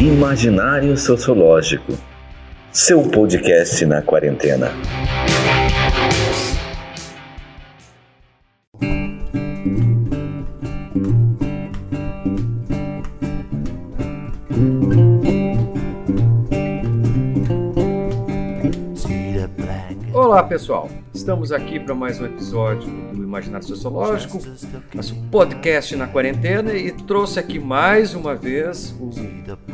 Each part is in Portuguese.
Imaginário Sociológico. Seu podcast na quarentena. Pessoal, estamos aqui para mais um episódio do Imaginário Sociológico, nosso podcast na quarentena e trouxe aqui mais uma vez o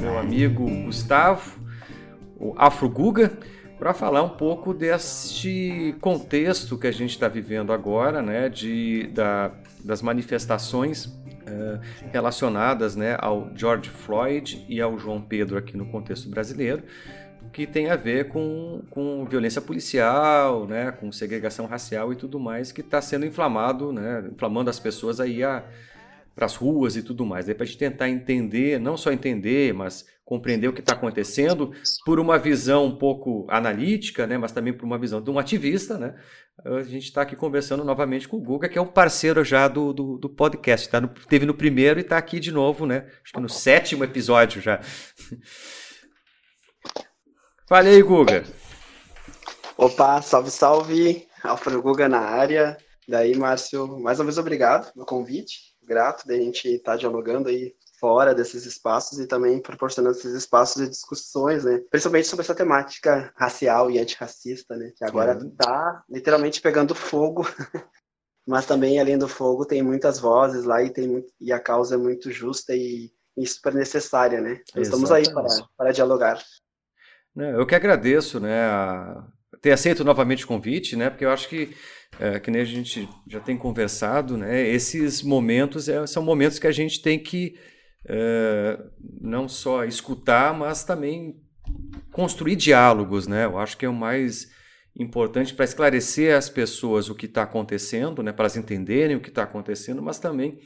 meu amigo Gustavo, o Afro Guga, para falar um pouco deste contexto que a gente está vivendo agora, né, de, da, das manifestações uh, relacionadas né, ao George Floyd e ao João Pedro aqui no contexto brasileiro que tem a ver com, com violência policial, né, com segregação racial e tudo mais, que está sendo inflamado, né, inflamando as pessoas aí para as ruas e tudo mais. Para a gente tentar entender, não só entender, mas compreender o que está acontecendo por uma visão um pouco analítica, né, mas também por uma visão de um ativista, né, a gente está aqui conversando novamente com o Guga, que é um parceiro já do, do, do podcast. Tá no, teve no primeiro e está aqui de novo, né? Acho que no sétimo episódio já. Fale aí, Guga. Opa, salve, salve. Alfredo Guga na área. Daí, Márcio, mais uma vez obrigado pelo convite. Grato da gente estar tá dialogando aí fora desses espaços e também proporcionando esses espaços de discussões, né? Principalmente sobre essa temática racial e antirracista, né? Que agora está literalmente pegando fogo. Mas também além do fogo tem muitas vozes lá e tem muito, e a causa é muito justa e, e super necessária, né? Então, estamos aí para, para dialogar. Né, eu que agradeço, né, a ter aceito novamente o convite, né, porque eu acho que, é, que nem a gente já tem conversado, né, esses momentos é, são momentos que a gente tem que é, não só escutar, mas também construir diálogos, né, eu acho que é o mais importante para esclarecer às pessoas o que está acontecendo, né, para elas entenderem o que está acontecendo, mas também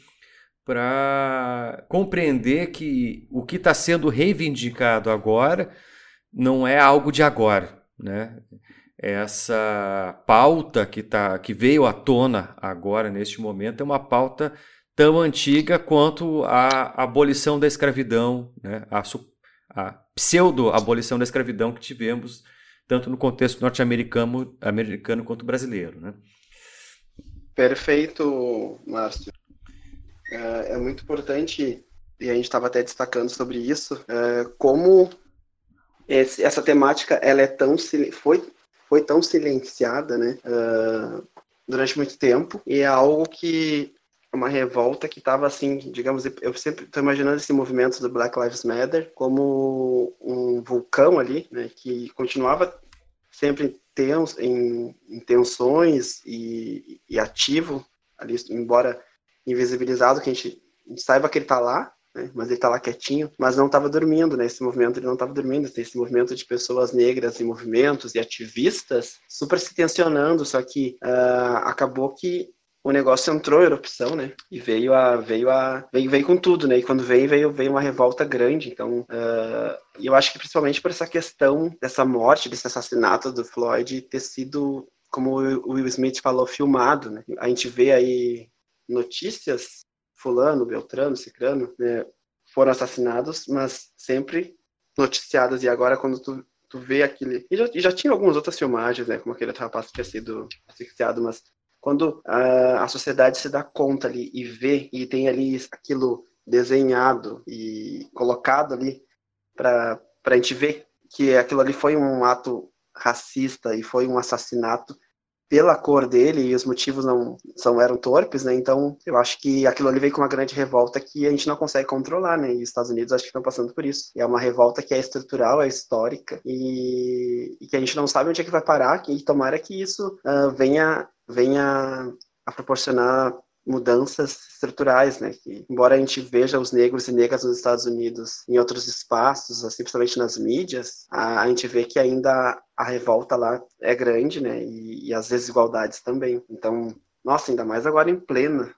para compreender que o que está sendo reivindicado agora não é algo de agora, né? Essa pauta que, tá, que veio à tona agora, neste momento, é uma pauta tão antiga quanto a abolição da escravidão, né? a, a pseudo-abolição da escravidão que tivemos, tanto no contexto norte-americano americano quanto brasileiro. Né? Perfeito, Márcio. É, é muito importante, e a gente estava até destacando sobre isso, é, como esse, essa temática ela é tão foi foi tão silenciada, né, uh, durante muito tempo e é algo que uma revolta que estava assim, digamos, eu sempre estou imaginando esse movimento do Black Lives Matter como um vulcão ali, né, que continuava sempre em tensões e, e ativo ali, embora invisibilizado, que a gente, a gente saiba que ele está lá, né? mas ele está lá quietinho, mas não estava dormindo, né? Esse movimento ele não estava dormindo, tem esse movimento de pessoas negras em movimentos e ativistas super se tensionando, só que uh, acabou que o negócio entrou em erupção, né? E veio a veio a veio, veio com tudo, né? E quando veio veio veio uma revolta grande. Então, uh, eu acho que principalmente por essa questão dessa morte, desse assassinato do Floyd ter sido, como o Will Smith falou, filmado, né? A gente vê aí notícias fulano, Beltrano, Cicrano, né, foram assassinados, mas sempre noticiadas. E agora, quando tu, tu vê aquele. E já, e já tinha algumas outras filmagens, né? Como aquele rapaz que tinha sido asfixiado, mas quando a, a sociedade se dá conta ali e vê e tem ali aquilo desenhado e colocado ali para a gente ver que aquilo ali foi um ato racista e foi um assassinato pela cor dele e os motivos não são eram torpes, né? Então, eu acho que aquilo ali veio com uma grande revolta que a gente não consegue controlar, né? E os Estados Unidos acho que estão passando por isso. É uma revolta que é estrutural, é histórica e, e que a gente não sabe onde é que vai parar e tomara que isso uh, venha venha a proporcionar mudanças estruturais, né? Que, embora a gente veja os negros e negras nos Estados Unidos em outros espaços, assim, principalmente nas mídias, a, a gente vê que ainda a revolta lá é grande, né? E, e as desigualdades também. Então, nossa, ainda mais agora em plena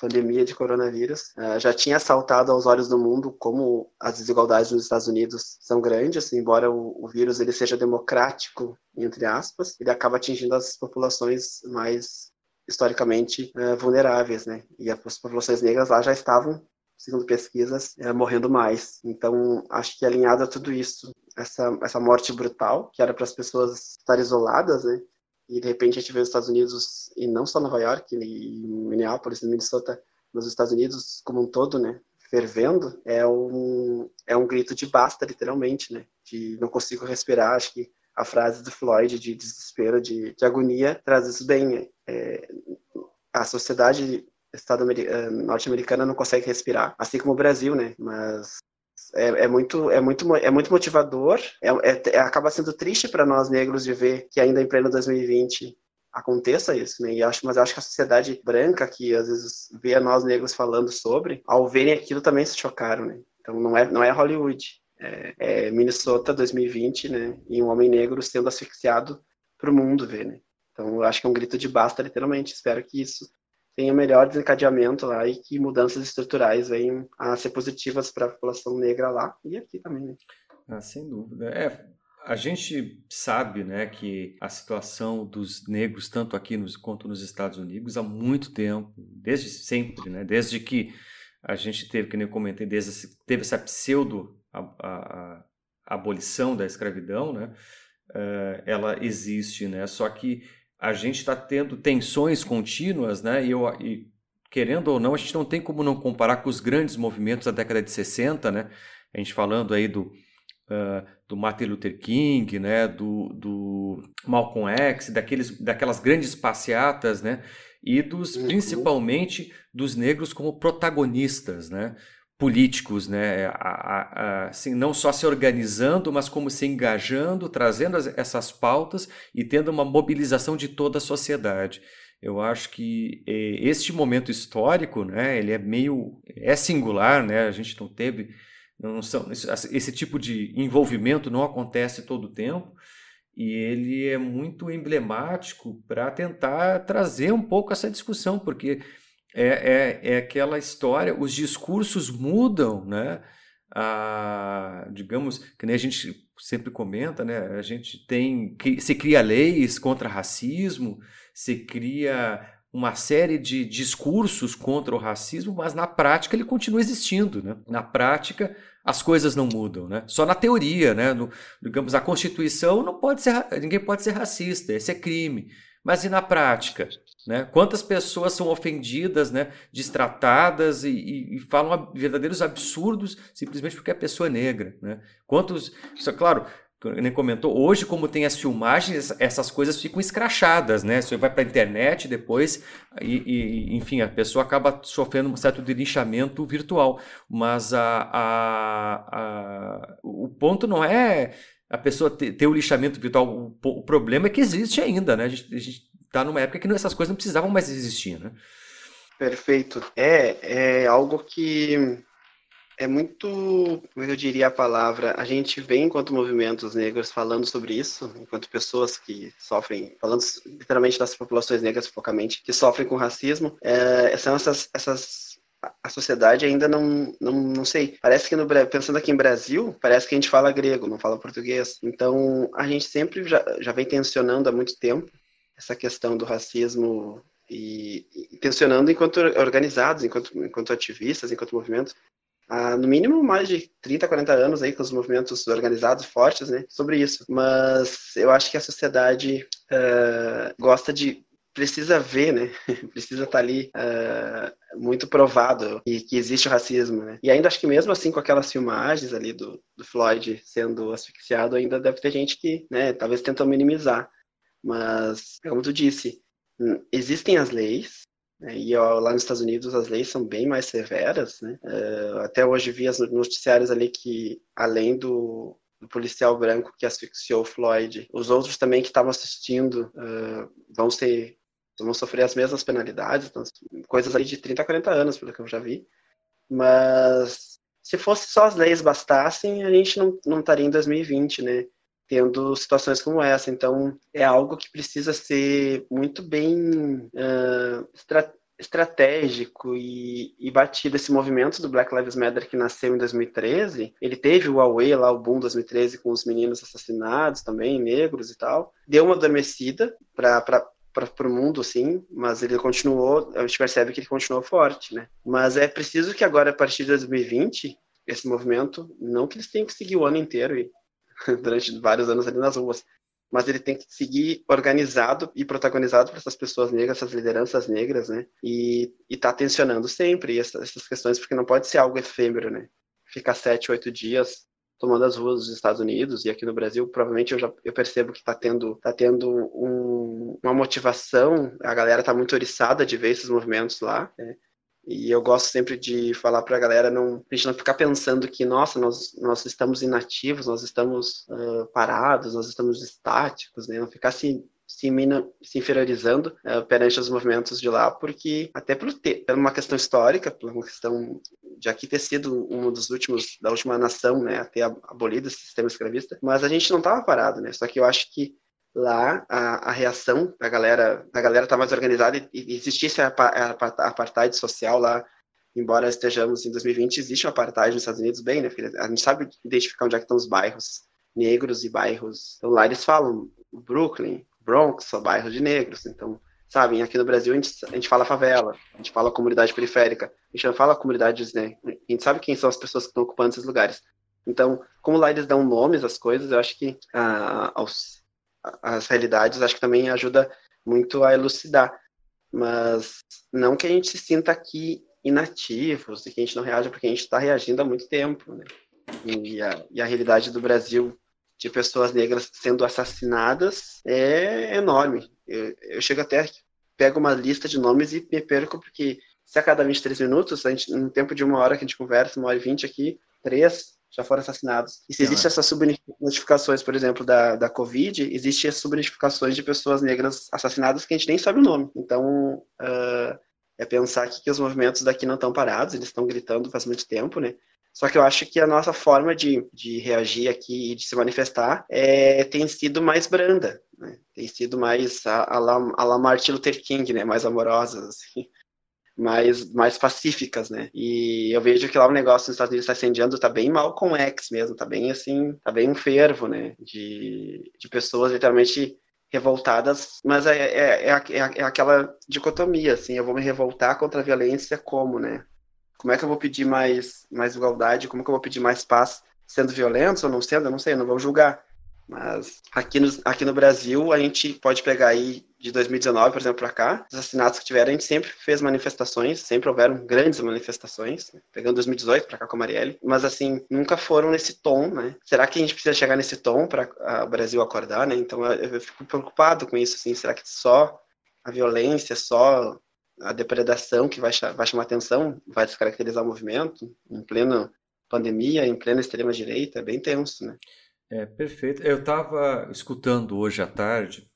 pandemia de coronavírus, uh, já tinha saltado aos olhos do mundo como as desigualdades nos Estados Unidos são grandes, embora o, o vírus ele seja democrático, entre aspas, ele acaba atingindo as populações mais historicamente uh, vulneráveis, né? E as populações negras lá já estavam segundo pesquisas, é, morrendo mais. Então, acho que alinhado a tudo isso, essa, essa morte brutal, que era para as pessoas estar isoladas, né? E de repente a gente vê os Estados Unidos, e não só Nova York, e Minneapolis, Minnesota, mas os Estados Unidos como um todo, né? Fervendo, é um, é um grito de basta, literalmente, né? De não consigo respirar. Acho que a frase do Floyd de desespero, de, de agonia, traz isso bem. Né? É, a sociedade eh, norte-americana não consegue respirar, assim como o Brasil, né? Mas é, é, muito, é, muito, é muito motivador. É, é, é acaba sendo triste para nós negros de ver que ainda em pleno 2020 aconteça isso, né? E acho, mas acho que a sociedade branca que às vezes vê nós negros falando sobre, ao verem aquilo também se chocaram, né? Então não é, não é Hollywood, é, é Minnesota 2020, né? E um homem negro sendo asfixiado para o mundo ver, né? Então eu acho que é um grito de basta, literalmente. Espero que isso tenha melhor desencadeamento lá e que mudanças estruturais venham a ser positivas para a população negra lá e aqui também. Né? Ah, sem dúvida. É, a gente sabe né, que a situação dos negros, tanto aqui nos, quanto nos Estados Unidos, há muito tempo, desde sempre, né, desde que a gente teve, que nem eu comentei, desde teve essa pseudo a, a, a abolição da escravidão, né, uh, ela existe, né, só que a gente está tendo tensões contínuas, né? E, eu, e, querendo ou não, a gente não tem como não comparar com os grandes movimentos da década de 60, né? A gente falando aí do, uh, do Martin Luther King, né? Do, do Malcolm X, daqueles, daquelas grandes passeatas, né? E dos, uhum. principalmente dos negros como protagonistas, né? Políticos, né? A, a, assim, não só se organizando, mas como se engajando, trazendo as, essas pautas e tendo uma mobilização de toda a sociedade. Eu acho que eh, este momento histórico, né? Ele é meio é singular, né? A gente não teve não são, esse tipo de envolvimento não acontece todo o tempo e ele é muito emblemático para tentar trazer um pouco essa discussão, porque é, é, é aquela história, os discursos mudam, né? A, digamos, que nem a gente sempre comenta, né? A gente tem, se cria leis contra racismo, se cria uma série de discursos contra o racismo, mas na prática ele continua existindo, né? Na prática as coisas não mudam, né? Só na teoria, né? No, digamos, a Constituição não pode ser, ninguém pode ser racista, esse é crime. Mas e na prática? Né? Quantas pessoas são ofendidas, né? destratadas e, e, e, falam verdadeiros absurdos simplesmente porque a pessoa é negra? Né? Quantos. Isso, é claro, nem comentou, hoje, como tem as filmagens, essas coisas ficam escrachadas, né? Você vai para a internet depois e, e, enfim, a pessoa acaba sofrendo um certo linchamento virtual. Mas a, a, a, o ponto não é a pessoa ter, ter o lixamento virtual. O, o, problema é que existe ainda, né? A gente, está numa época que essas coisas não precisavam mais existir, né? Perfeito. É, é algo que é muito, como eu diria a palavra, a gente vem enquanto movimentos negros falando sobre isso, enquanto pessoas que sofrem, falando literalmente das populações negras focamente, que sofrem com racismo, é, são essas, essas a sociedade ainda não, não, não sei. Parece que no pensando aqui em Brasil, parece que a gente fala grego, não fala português. Então a gente sempre já, já vem tensionando há muito tempo essa questão do racismo e, e tensionando enquanto organizados, enquanto, enquanto ativistas, enquanto movimentos. Há, no mínimo mais de 30, 40 anos aí com os movimentos organizados fortes, né, sobre isso. Mas eu acho que a sociedade uh, gosta de precisa ver, né? precisa estar tá ali uh, muito provado que, que, existe o racismo, né? E ainda acho que mesmo assim com aquelas filmagens ali do, do Floyd sendo asfixiado, ainda deve ter gente que, né, talvez tentam minimizar. Mas, como tu disse, hum, existem as leis, né, e lá nos Estados Unidos as leis são bem mais severas, né? Uh, até hoje vi as noticiários ali que, além do, do policial branco que asfixiou Floyd, os outros também que estavam assistindo uh, vão ser vão sofrer as mesmas penalidades, então, coisas aí de 30 a 40 anos, pelo que eu já vi. Mas se fosse só as leis bastassem, a gente não, não estaria em 2020, né? Tendo situações como essa. Então, é algo que precisa ser muito bem uh, estra estratégico e, e, batido. Esse movimento do Black Lives Matter que nasceu em 2013, ele teve o Huawei lá, o boom 2013, com os meninos assassinados também, negros e tal. Deu uma adormecida para para o mundo, sim, mas ele continuou, a gente percebe que ele continuou forte, né? Mas é preciso que agora, a partir de 2020, esse movimento, não que eles tenham que seguir o ano inteiro e durante vários anos ali nas ruas, mas ele tem que seguir organizado e protagonizado por essas pessoas negras, essas lideranças negras, né? E, está tensionando sempre essas, essas, questões, porque não pode ser algo efêmero, né? Ficar sete, oito dias tomando as ruas dos Estados Unidos e aqui no Brasil, provavelmente eu já eu percebo que está tendo, tá tendo um, uma motivação, a galera está muito oriçada de ver esses movimentos lá, né? E eu gosto sempre de falar para a galera não, a gente não ficar pensando que, nossa, nós, nós estamos inativos, nós estamos uh, parados, nós estamos estáticos, né? Não ficar se, se, se inferiorizando uh, perante os movimentos de lá, porque até por, ter, por uma questão histórica, por uma questão de aqui ter sido um dos últimos, da última nação, né, a ter abolido esse sistema escravista, mas a gente não estava parado, né? Só que eu acho que lá a, a reação da galera, a galera tá mais organizada e, existisse a, a, a apartheid social lá, embora estejamos em 2020, existe uma apartheid nos Estados Unidos bem, né, filha? A gente sabe identificar onde é que estão os bairros negros e bairros. Então lá eles falam Brooklyn, Bronx, são bairros de negros. Então, sabem, aqui no Brasil a gente, a gente fala favela, a gente fala comunidade periférica, a gente não fala comunidades, né? A gente sabe quem são as pessoas que estão ocupando esses lugares. Então, como lá eles dão nomes às coisas, eu acho que ah, aos, as realidades, acho que também ajuda muito a elucidar. Mas não que a gente se sinta aqui inativos e que a gente não reaja, porque a gente está reagindo há muito tempo. Né? E, a, e a realidade do Brasil de pessoas negras sendo assassinadas é enorme. Eu, eu chego até, pego uma lista de nomes e me perco, porque se a cada 23 minutos, a gente, no tempo de uma hora que a gente conversa, uma hora e vinte aqui, três já foram assassinados. E se existem essas subnotificações, por exemplo, da, da Covid, existem as subnotificações de pessoas negras assassinadas que a gente nem sabe o nome. Então, uh, é pensar que, que os movimentos daqui não estão parados, eles estão gritando faz muito tempo, né? Só que eu acho que a nossa forma de, de reagir aqui e de se manifestar é, tem sido mais branda, né? tem sido mais a, a, la, a la Martin Luther King, né? mais amorosas. Assim mais, mais pacíficas, né? E eu vejo que lá o negócio nos Estados Unidos está incendiando, tá bem mal com o X mesmo, tá bem assim, tá bem um fervo, né? De, de pessoas literalmente revoltadas, mas é, é, é, é, é aquela dicotomia, assim, eu vou me revoltar contra a violência como, né? Como é que eu vou pedir mais, mais igualdade, como é que eu vou pedir mais paz sendo violento ou não sendo, eu não sei, eu não vou julgar. Mas aqui no, aqui no Brasil, a gente pode pegar aí de 2019, por exemplo, para cá, os assassinatos que tiveram, a gente sempre fez manifestações, sempre houveram grandes manifestações, né? pegando 2018 para cá com a Marielle, mas assim, nunca foram nesse tom, né? Será que a gente precisa chegar nesse tom para o Brasil acordar, né? Então eu, eu fico preocupado com isso, assim, será que só a violência, só a depredação que vai, vai chamar atenção, vai descaracterizar o movimento em plena pandemia, em plena extrema direita, é bem tenso, né? É, perfeito. Eu estava escutando hoje à tarde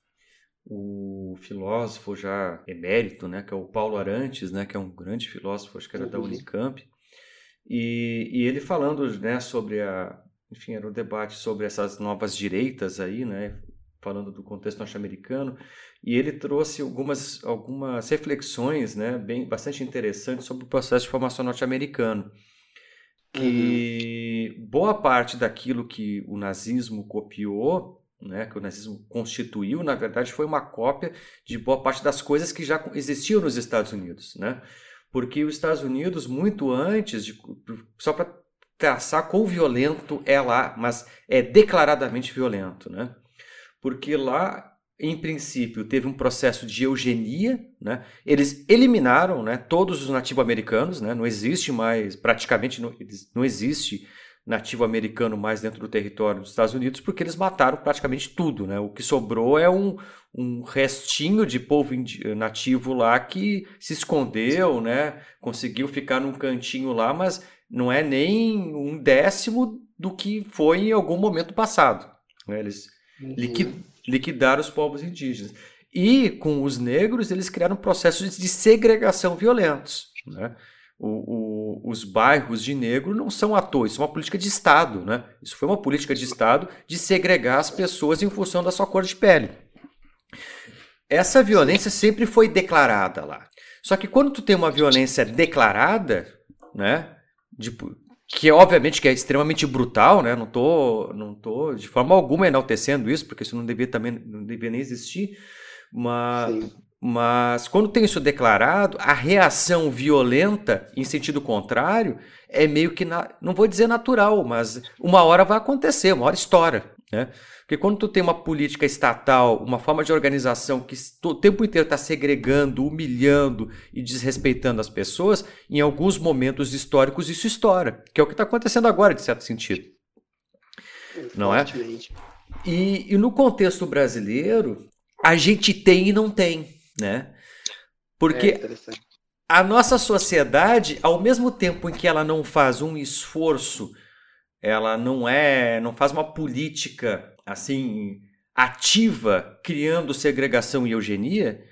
o filósofo já emérito, né, que é o Paulo Arantes, né, que é um grande filósofo, acho que era da uhum. Unicamp, e, e ele falando, né, sobre a, enfim, era um debate sobre essas novas direitas aí, né, falando do contexto norte-americano, e ele trouxe algumas, algumas reflexões, né, bem, bastante interessantes sobre o processo de formação norte-americano que uhum. boa parte daquilo que o nazismo copiou, né, que o nazismo constituiu, na verdade foi uma cópia de boa parte das coisas que já existiam nos Estados Unidos, né? Porque os Estados Unidos muito antes de só para traçar quão violento é lá, mas é declaradamente violento, né? Porque lá em princípio, teve um processo de eugenia, né? Eles eliminaram, né, todos os nativo-americanos, né? Não existe mais, praticamente não, não existe nativo americano mais dentro do território dos Estados Unidos, porque eles mataram praticamente tudo, né? O que sobrou é um, um restinho de povo nativo lá que se escondeu, né? Conseguiu ficar num cantinho lá, mas não é nem um décimo do que foi em algum momento passado. Né? Eles uhum liquidar os povos indígenas. E com os negros, eles criaram processos de segregação violentos. Né? O, o, os bairros de negro não são à toa, isso é uma política de Estado. Né? Isso foi uma política de Estado de segregar as pessoas em função da sua cor de pele. Essa violência sempre foi declarada lá. Só que quando tu tem uma violência declarada, né, de, que obviamente que é extremamente brutal, né? Não tô, não tô de forma alguma enaltecendo isso, porque isso não devia também não devia nem existir. Mas, mas quando tem isso declarado, a reação violenta em sentido contrário é meio que, na, não vou dizer natural, mas uma hora vai acontecer, uma hora estoura. Né? Porque quando tu tem uma política estatal, uma forma de organização que o tempo inteiro está segregando, humilhando e desrespeitando as pessoas, em alguns momentos históricos isso estoura, que é o que está acontecendo agora, de certo sentido. Não é? E, e no contexto brasileiro, a gente tem e não tem, né? Porque é a nossa sociedade, ao mesmo tempo em que ela não faz um esforço, ela não é, não faz uma política assim ativa criando segregação e eugenia,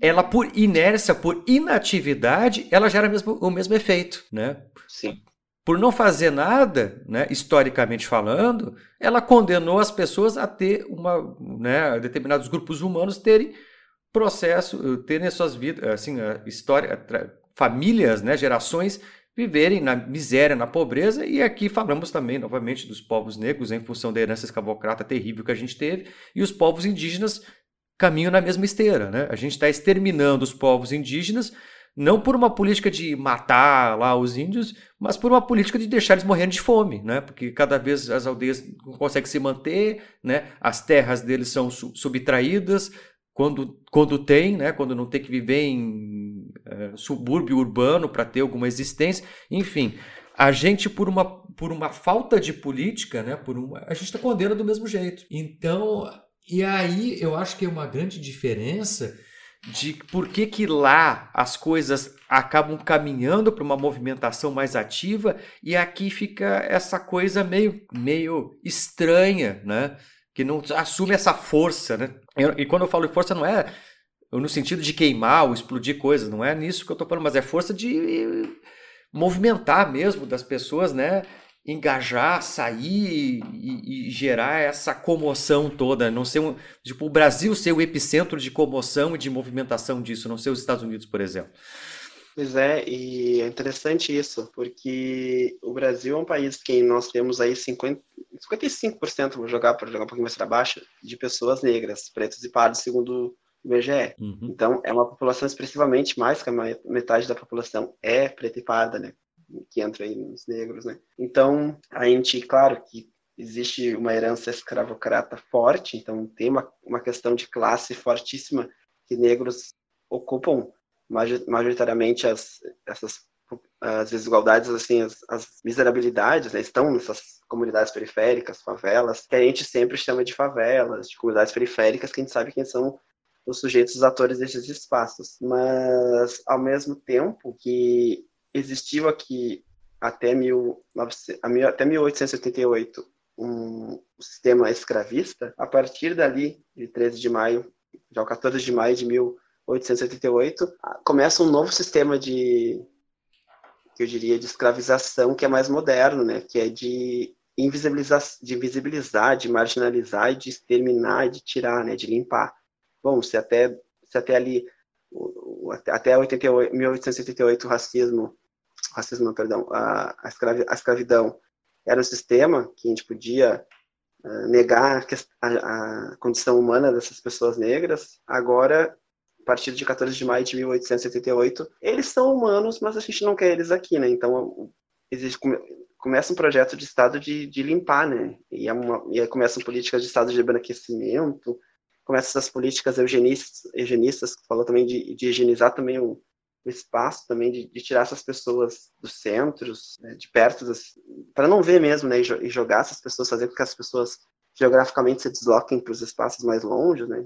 ela por inércia, por inatividade, ela gera mesmo, o mesmo efeito, né? Sim. Por não fazer nada, né, historicamente falando, ela condenou as pessoas a ter uma, né, determinados grupos humanos terem processo, terem suas vidas, assim, história, famílias, né, gerações viverem na miséria, na pobreza, e aqui falamos também, novamente, dos povos negros, em função da herança escravocrata terrível que a gente teve, e os povos indígenas caminham na mesma esteira. Né? A gente está exterminando os povos indígenas, não por uma política de matar lá os índios, mas por uma política de deixar eles morrendo de fome, né? porque cada vez as aldeias não conseguem se manter, né? as terras deles são subtraídas, quando, quando tem, né, quando não tem que viver em é, subúrbio urbano para ter alguma existência, enfim, a gente por uma, por uma falta de política, né, por uma, a gente está condena do mesmo jeito. Então, e aí eu acho que é uma grande diferença de por que, que lá as coisas acabam caminhando para uma movimentação mais ativa e aqui fica essa coisa meio, meio estranha, né? Que não assume essa força, né? E quando eu falo força, não é no sentido de queimar ou explodir coisas, não é nisso que eu estou falando, mas é força de movimentar mesmo das pessoas, né? Engajar, sair e, e gerar essa comoção toda, não ser um, tipo o Brasil ser o epicentro de comoção e de movimentação disso, não ser os Estados Unidos, por exemplo. Pois é, e é interessante isso, porque o Brasil é um país que nós temos aí 50, 55%, vou jogar para jogar um pouquinho mais para baixo, de pessoas negras, pretos e pardos, segundo o IBGE. Uhum. Então, é uma população expressivamente mais que a metade da população é preta e parda, né? Que entra aí nos negros, né? Então, a gente, claro que existe uma herança escravocrata forte, então tem uma, uma questão de classe fortíssima que negros ocupam majoritariamente as, essas as desigualdades, assim, as, as miserabilidades, né, estão nessas comunidades periféricas, favelas, que a gente sempre chama de favelas, de comunidades periféricas, que a gente sabe quem são os sujeitos, os atores desses espaços. Mas, ao mesmo tempo que existiu aqui até, mil, até 1888 um sistema escravista, a partir dali, de 13 de maio, já o 14 de maio de 1888, começa um novo sistema de eu diria de escravização que é mais moderno, né? Que é de invisibilizar, de invisibilizar, de marginalizar, de exterminar, de tirar, né? De limpar. Bom, se até se até ali até 88, 1888 o racismo, racismo não, perdão, a, a, escravi, a escravidão era um sistema que a gente podia uh, negar a, a condição humana dessas pessoas negras. Agora a partir de 14 de maio de 1878, eles são humanos, mas a gente não quer eles aqui, né? Então, existe, começa um projeto de Estado de, de limpar, né? E, é uma, e aí começam políticas de Estado de embranquecimento, começam essas políticas eugenistas, eugenistas que falou também de, de higienizar também o, o espaço, também de, de, tirar essas pessoas dos centros, né? de perto, para não ver mesmo, né? E, e jogar essas pessoas, fazer com que as pessoas geograficamente se desloquem para os espaços mais longe, né?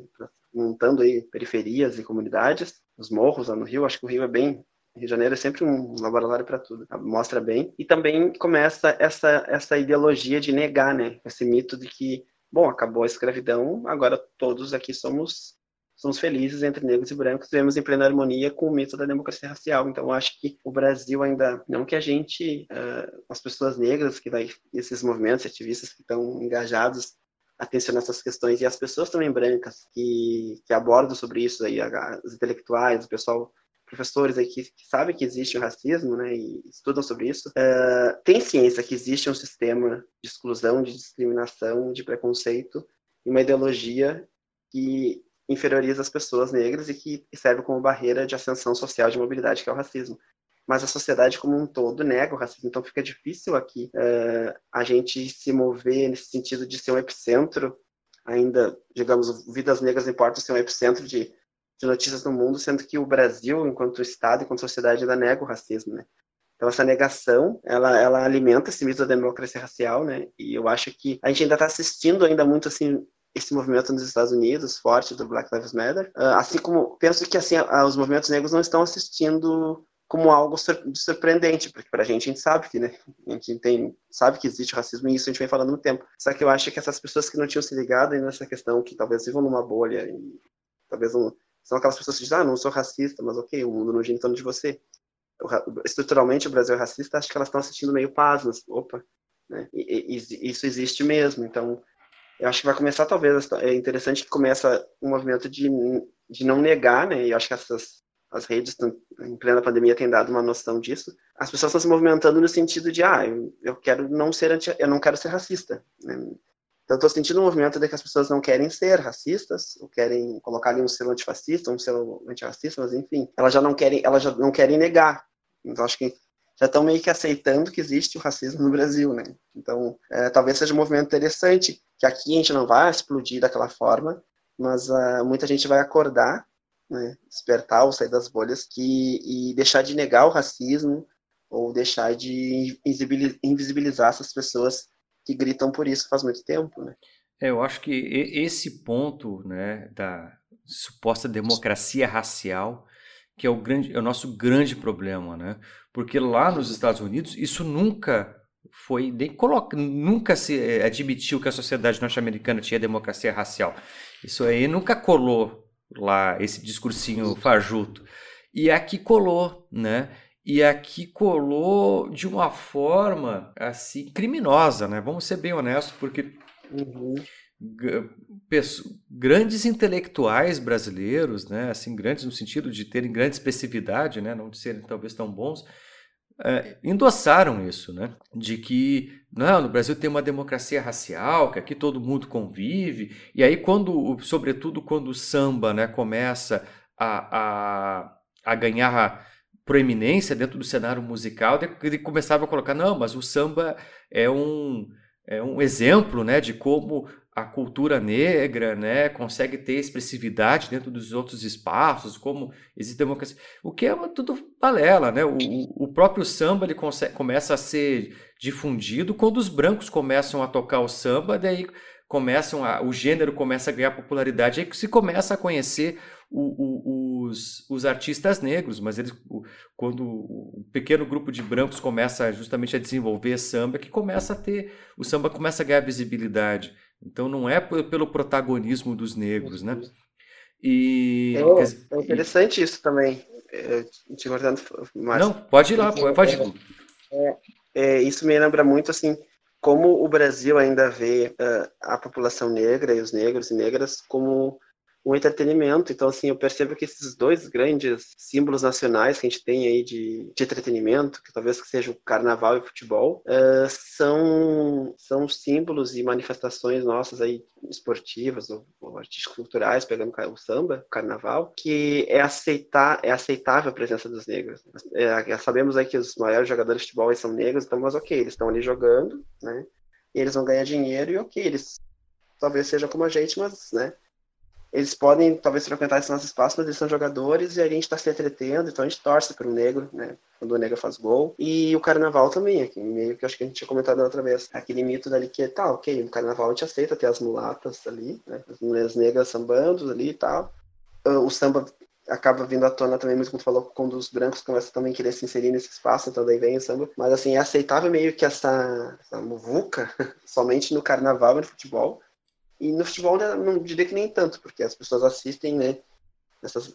montando aí periferias e comunidades, os morros lá no Rio, acho que o Rio é bem Rio de Janeiro é sempre um laboratório para tudo, mostra bem. E também começa essa, essa ideologia de negar, né? Esse mito de que, bom, acabou a escravidão, agora todos aqui somos somos felizes entre negros e brancos, vivemos em plena harmonia com o mito da democracia racial. Então, acho que o Brasil ainda, não que a gente, uh, as pessoas negras que vai, esses movimentos ativistas que estão engajados atenção nessas questões e as pessoas também brancas que, que abordam sobre isso aí, os intelectuais, o pessoal professores aí que, que sabem que existe o racismo, né, e estudam sobre isso, uh, tem ciência que existe um sistema de exclusão, de discriminação, de preconceito e uma ideologia que inferioriza as pessoas negras e que serve como barreira de ascensão social de mobilidade, que é o racismo. Mas a sociedade como um todo nega o racismo, então fica difícil aqui uh, a gente se mover nesse sentido de ser um epicentro, ainda, digamos, vidas negras importam ser um epicentro de, de notícias no mundo, sendo que o Brasil, enquanto Estado, enquanto sociedade, ainda nega o racismo, né? Então essa negação, ela, ela alimenta esse mito da democracia racial, né? E eu acho que a gente ainda está assistindo ainda muito assim esse movimento nos Estados Unidos forte do Black Lives Matter, uh, assim como penso que assim os movimentos negros não estão assistindo como algo surpreendente, porque para a gente a gente sabe que, né, a gente tem, sabe que existe racismo e isso a gente vem falando no tempo. Só que eu acho que essas pessoas que não tinham se ligado nessa questão, que talvez vivam numa bolha, e talvez não, são aquelas pessoas que dizem, ah, não sou racista, mas ok, o mundo não gira em torno de você. Estruturalmente o Brasil é racista, acho que elas estão assistindo meio pasmas, opa, né, e, e, isso existe mesmo, então eu acho que vai começar, talvez, é interessante que começa um movimento de, de não negar, né? E eu acho que essas as redes em plena pandemia têm dado uma noção disso. As pessoas estão se movimentando no sentido de, ah, eu, quero não ser anti, eu não quero ser racista. Né? Então, estou sentindo um movimento de que as pessoas não querem ser racistas, ou querem colocar ali um selo antifascista, um selo antirracista, mas enfim, elas já não querem, elas já não querem negar. Então, acho que já estão meio que aceitando que existe o racismo no Brasil, né? Então, é, talvez seja um movimento interessante, que aqui a gente não vai explodir daquela forma, mas uh, muita gente vai acordar, né, despertar ou sair das bolhas que, e deixar de negar o racismo ou deixar de invisibilizar essas pessoas que gritam por isso faz muito tempo, né? É, eu acho que esse ponto, né, da suposta democracia racial, que é o grande, é o nosso grande problema, né? Porque lá nos Estados Unidos isso nunca foi nem coloca, nunca se eh, admitiu que a sociedade norte-americana tinha democracia racial. Isso aí nunca colou lá esse discursinho fajuto. E aqui colou, né? E aqui colou de uma forma assim criminosa, né? Vamos ser bem honestos, porque uhum grandes intelectuais brasileiros, né, assim grandes no sentido de terem grande expressividade, né, não de serem talvez tão bons, é, endossaram isso, né, de que não, no Brasil tem uma democracia racial, que aqui todo mundo convive, e aí quando, sobretudo quando o samba, né, começa a, a, a ganhar proeminência dentro do cenário musical, ele começava a colocar, não, mas o samba é um é um exemplo né, de como a cultura negra né, consegue ter expressividade dentro dos outros espaços, como existe democracia. O que é tudo balela, né? O, o próprio samba ele consegue, começa a ser difundido quando os brancos começam a tocar o samba, daí começam a, o gênero começa a ganhar popularidade, aí que se começa a conhecer o, o, os, os artistas negros, mas eles, quando um pequeno grupo de brancos começa justamente a desenvolver samba, que começa a ter, o samba começa a ganhar visibilidade. Então não é pelo protagonismo dos negros, né? E é, é interessante e... isso também. É, te cortando mais. Não, pode ir lá, pode ir. É, é, isso me lembra muito assim como o Brasil ainda vê uh, a população negra e os negros e negras como um entretenimento. Então, assim, eu percebo que esses dois grandes símbolos nacionais que a gente tem aí de, de entretenimento, que talvez seja o carnaval e o futebol, uh, são, são símbolos e manifestações nossas aí esportivas ou, ou artísticas culturais, pegando o samba, o carnaval, que é aceitar é aceitável a presença dos negros. É, sabemos aí que os maiores jogadores de futebol são negros, então, mas ok, eles estão ali jogando, né? E eles vão ganhar dinheiro e ok, eles talvez seja como a gente, mas, né? Eles podem talvez frequentar esse nosso espaço, mas eles são jogadores e a gente está se entretendo, então a gente torce para o negro, né? Quando o negro faz gol. E o carnaval também, aqui, meio que acho que a gente tinha comentado outra vez. Aquele mito dali que, tá, ok, o carnaval a gente aceita ter as mulatas ali, né? As mulheres negras sambando ali e tal. Ah, o samba acaba vindo à tona também, mesmo como tu falou, quando os brancos começam também a querer se inserir nesse espaço, então daí vem o samba. Mas assim, é aceitável meio que essa, essa muvuca somente no carnaval e no futebol. E no futebol né, não diria que nem tanto, porque as pessoas assistem, né? Nessas,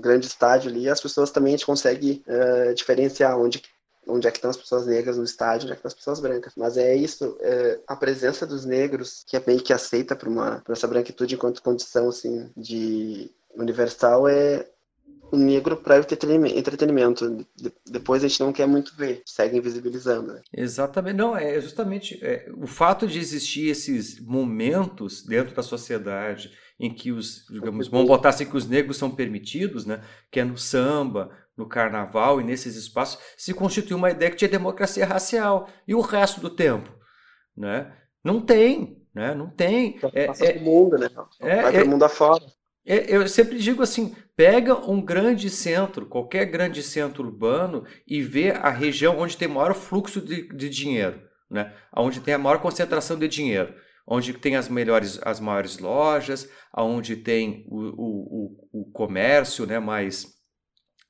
grande estádio ali, as pessoas também a gente consegue uh, diferenciar onde, onde é que estão as pessoas negras no estádio, onde é que estão as pessoas brancas. Mas é isso, é, a presença dos negros, que é meio que aceita por, uma, por essa branquitude enquanto condição assim, de universal, é, negro para entretenimento. Depois a gente não quer muito ver, segue invisibilizando. Né? Exatamente, não, é justamente é, o fato de existir esses momentos dentro da sociedade em que os, digamos, vamos botar assim que os negros são permitidos, né? Que é no samba, no carnaval e nesses espaços, se constitui uma ideia que tinha democracia racial. E o resto do tempo, né? Não tem, né? Não tem. É, é, mundo, né? É, Vai para o é, mundo afora. É, eu sempre digo assim: pega um grande centro, qualquer grande centro urbano, e vê a região onde tem maior fluxo de, de dinheiro, né? onde tem a maior concentração de dinheiro, onde tem as melhores, as maiores lojas, onde tem o, o, o, o comércio né? mais,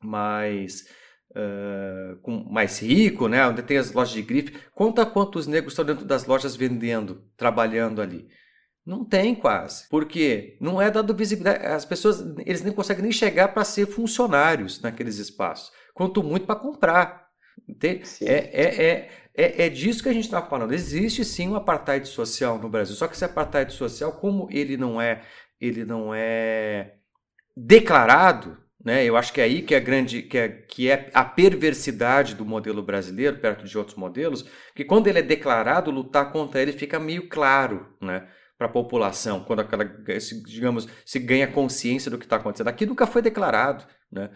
mais, uh, com, mais rico, né? onde tem as lojas de grife. Conta quantos negros estão dentro das lojas vendendo, trabalhando ali. Não tem quase. Porque não é dado visibilidade. As pessoas, eles nem conseguem nem chegar para ser funcionários naqueles espaços. Quanto muito para comprar. É, é, é, é, é disso que a gente está falando. Existe sim um apartheid social no Brasil. Só que esse apartheid social, como ele não é, ele não é declarado, né? Eu acho que é aí que é grande, que é, que é a perversidade do modelo brasileiro perto de outros modelos, que quando ele é declarado, lutar contra ele fica meio claro, né? Para a população, quando aquela, digamos, se ganha consciência do que está acontecendo. Aqui nunca foi declarado, né?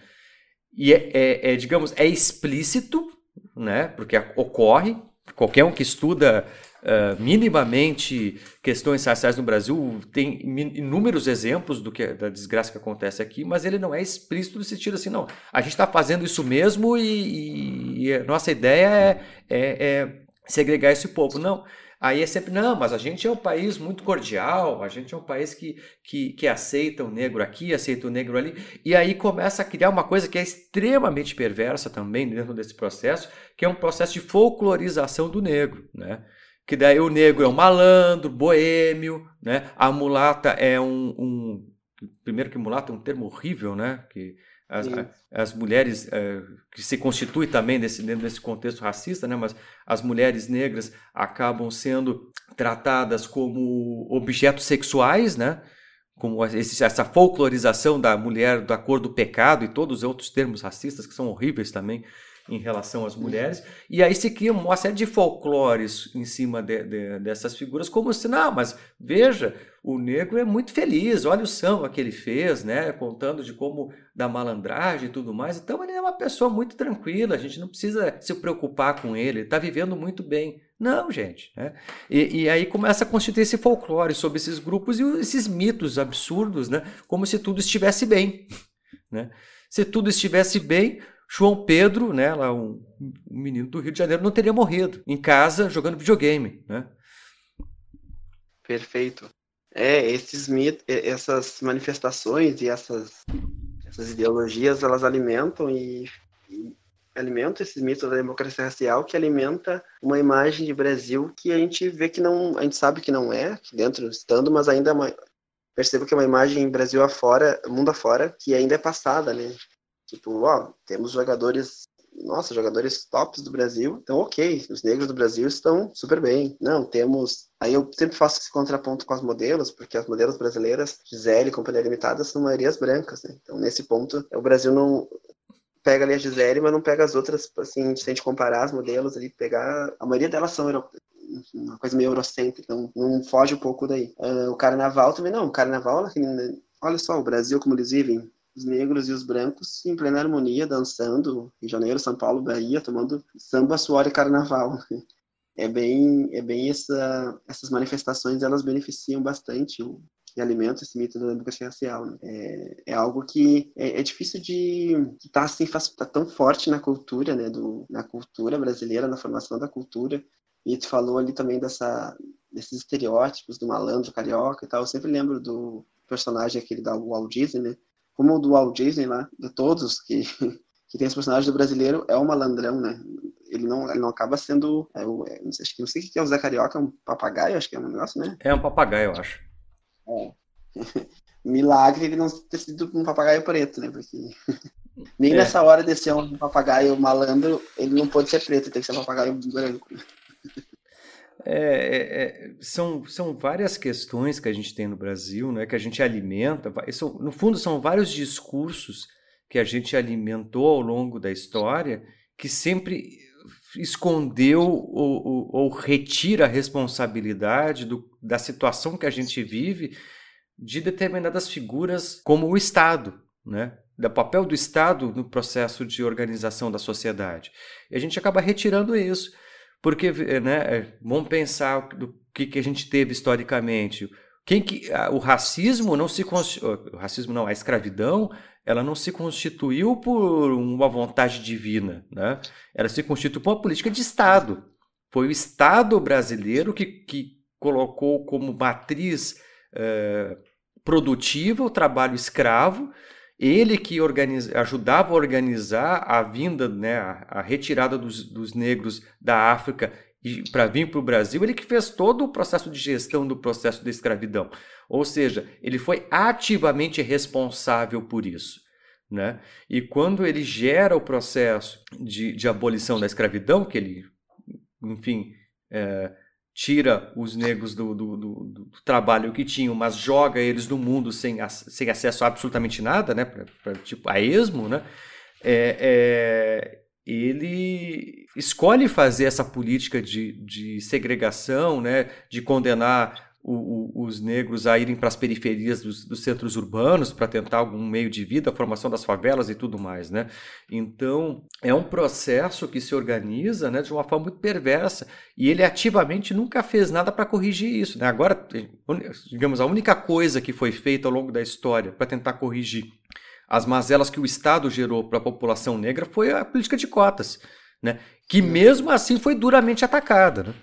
E é, é, é, digamos, é explícito, né? Porque ocorre, qualquer um que estuda uh, minimamente questões raciais no Brasil tem inúmeros exemplos do que da desgraça que acontece aqui, mas ele não é explícito no sentido assim, não. A gente está fazendo isso mesmo e, e, a nossa ideia é, é, é segregar esse povo. Não. Aí é sempre, não, mas a gente é um país muito cordial, a gente é um país que, que, que aceita o negro aqui, aceita o negro ali. E aí começa a criar uma coisa que é extremamente perversa também dentro desse processo, que é um processo de folclorização do negro, né? Que daí o negro é um malandro, boêmio, né? A mulata é um, um... Primeiro que mulata é um termo horrível, né? Que as, as mulheres é, que se constituem também desse, dentro desse contexto racista, né? mas as mulheres negras acabam sendo tratadas como objetos sexuais, né? como esse, essa folclorização da mulher da cor do pecado e todos os outros termos racistas que são horríveis também em relação às mulheres, e aí se cria uma série de folclores em cima de, de, dessas figuras, como se, não, mas veja, o negro é muito feliz, olha o samba que ele fez, né, contando de como, da malandragem e tudo mais, então ele é uma pessoa muito tranquila, a gente não precisa se preocupar com ele, ele está vivendo muito bem. Não, gente. Né? E, e, aí começa a constituir esse folclore sobre esses grupos e esses mitos absurdos, né? como se tudo estivesse bem. Né? Se tudo estivesse bem, João Pedro, né, lá um, um, menino do Rio de Janeiro, não teria morrido em casa jogando videogame, né? Perfeito. É, esses mitos, essas manifestações e essas, essas ideologias, elas alimentam e, e esses mitos da democracia racial que alimenta uma imagem de Brasil que a gente vê que não, a gente sabe que não é, dentro estando, mas ainda é percebo que é uma imagem Brasil afora, mundo afora, que ainda é passada, né? Tipo, ó, temos jogadores, nossa, jogadores tops do Brasil, então ok, os negros do Brasil estão super bem. Não, temos. Aí eu sempre faço esse contraponto com as modelos, porque as modelos brasileiras, Gisele e Companhia Limitada, são maiorias brancas, né? Então, nesse ponto, o Brasil não pega ali a Gisele, mas não pega as outras, assim, se a gente comparar as modelos ali, pegar. A maioria delas são uma coisa meio eurocêntrica, então não foge um pouco daí. Uh, o carnaval também não, o carnaval, olha só, o Brasil como eles vivem, os negros e os brancos em plena harmonia, dançando em Janeiro, São Paulo, Bahia, tomando samba, suor e carnaval. É bem, é bem essa, essas manifestações, elas beneficiam bastante o, e alimentam esse mito da democracia racial. Né? É, é, algo que é, é difícil de estar tá, assim, tá tão forte na cultura, né, do, na cultura brasileira, na formação da cultura. E tu falou ali também dessa, desses estereótipos do malandro carioca e tal. Eu sempre lembro do personagem aquele da Walt Disney, né? Como o do Walt Disney lá, de todos que, que tem esse personagem do brasileiro, é um malandrão, né? Ele não, ele não acaba sendo. É, é, não, sei, não sei o que é o Zé Carioca, é um papagaio, acho que é um negócio, né? É um papagaio, eu acho. É. Milagre ele não ter sido um papagaio preto, né? Porque nem é. nessa hora de ser um papagaio malandro, ele não pode ser preto, tem que ser um papagaio branco. É, é, é, são, são várias questões que a gente tem no Brasil, né, que a gente alimenta. São, no fundo, são vários discursos que a gente alimentou ao longo da história que sempre escondeu ou, ou, ou retira a responsabilidade do, da situação que a gente vive de determinadas figuras como o Estado, né? do papel do Estado no processo de organização da sociedade. E a gente acaba retirando isso, porque né, é, vamos pensar do que, que a gente teve historicamente. Quem que, o racismo não se o racismo não, a escravidão, ela não se constituiu por uma vontade divina, né? Ela se constituiu por uma política de Estado. Foi o Estado brasileiro que, que colocou como matriz eh, produtiva o trabalho escravo ele que ajudava a organizar a vinda, né, a, a retirada dos, dos, negros da África para vir para o Brasil, ele que fez todo o processo de gestão do processo da escravidão. Ou seja, ele foi ativamente responsável por isso. Né? E quando ele gera o processo de, de abolição da escravidão, que ele, enfim, é, tira os negros do, do, do, do, trabalho que tinham, mas joga eles no mundo sem, sem acesso a absolutamente nada, né? Pra, pra, tipo, a esmo, né? É, é, ele escolhe fazer essa política de, de segregação, né? De condenar o, o, os negros a irem para as periferias dos, dos centros urbanos para tentar algum meio de vida, a formação das favelas e tudo mais, né? Então é um processo que se organiza, né, de uma forma muito perversa e ele ativamente nunca fez nada para corrigir isso, né? Agora, digamos, a única coisa que foi feita ao longo da história para tentar corrigir as mazelas que o Estado gerou para a população negra foi a política de cotas, né? Que mesmo assim foi duramente atacada, né?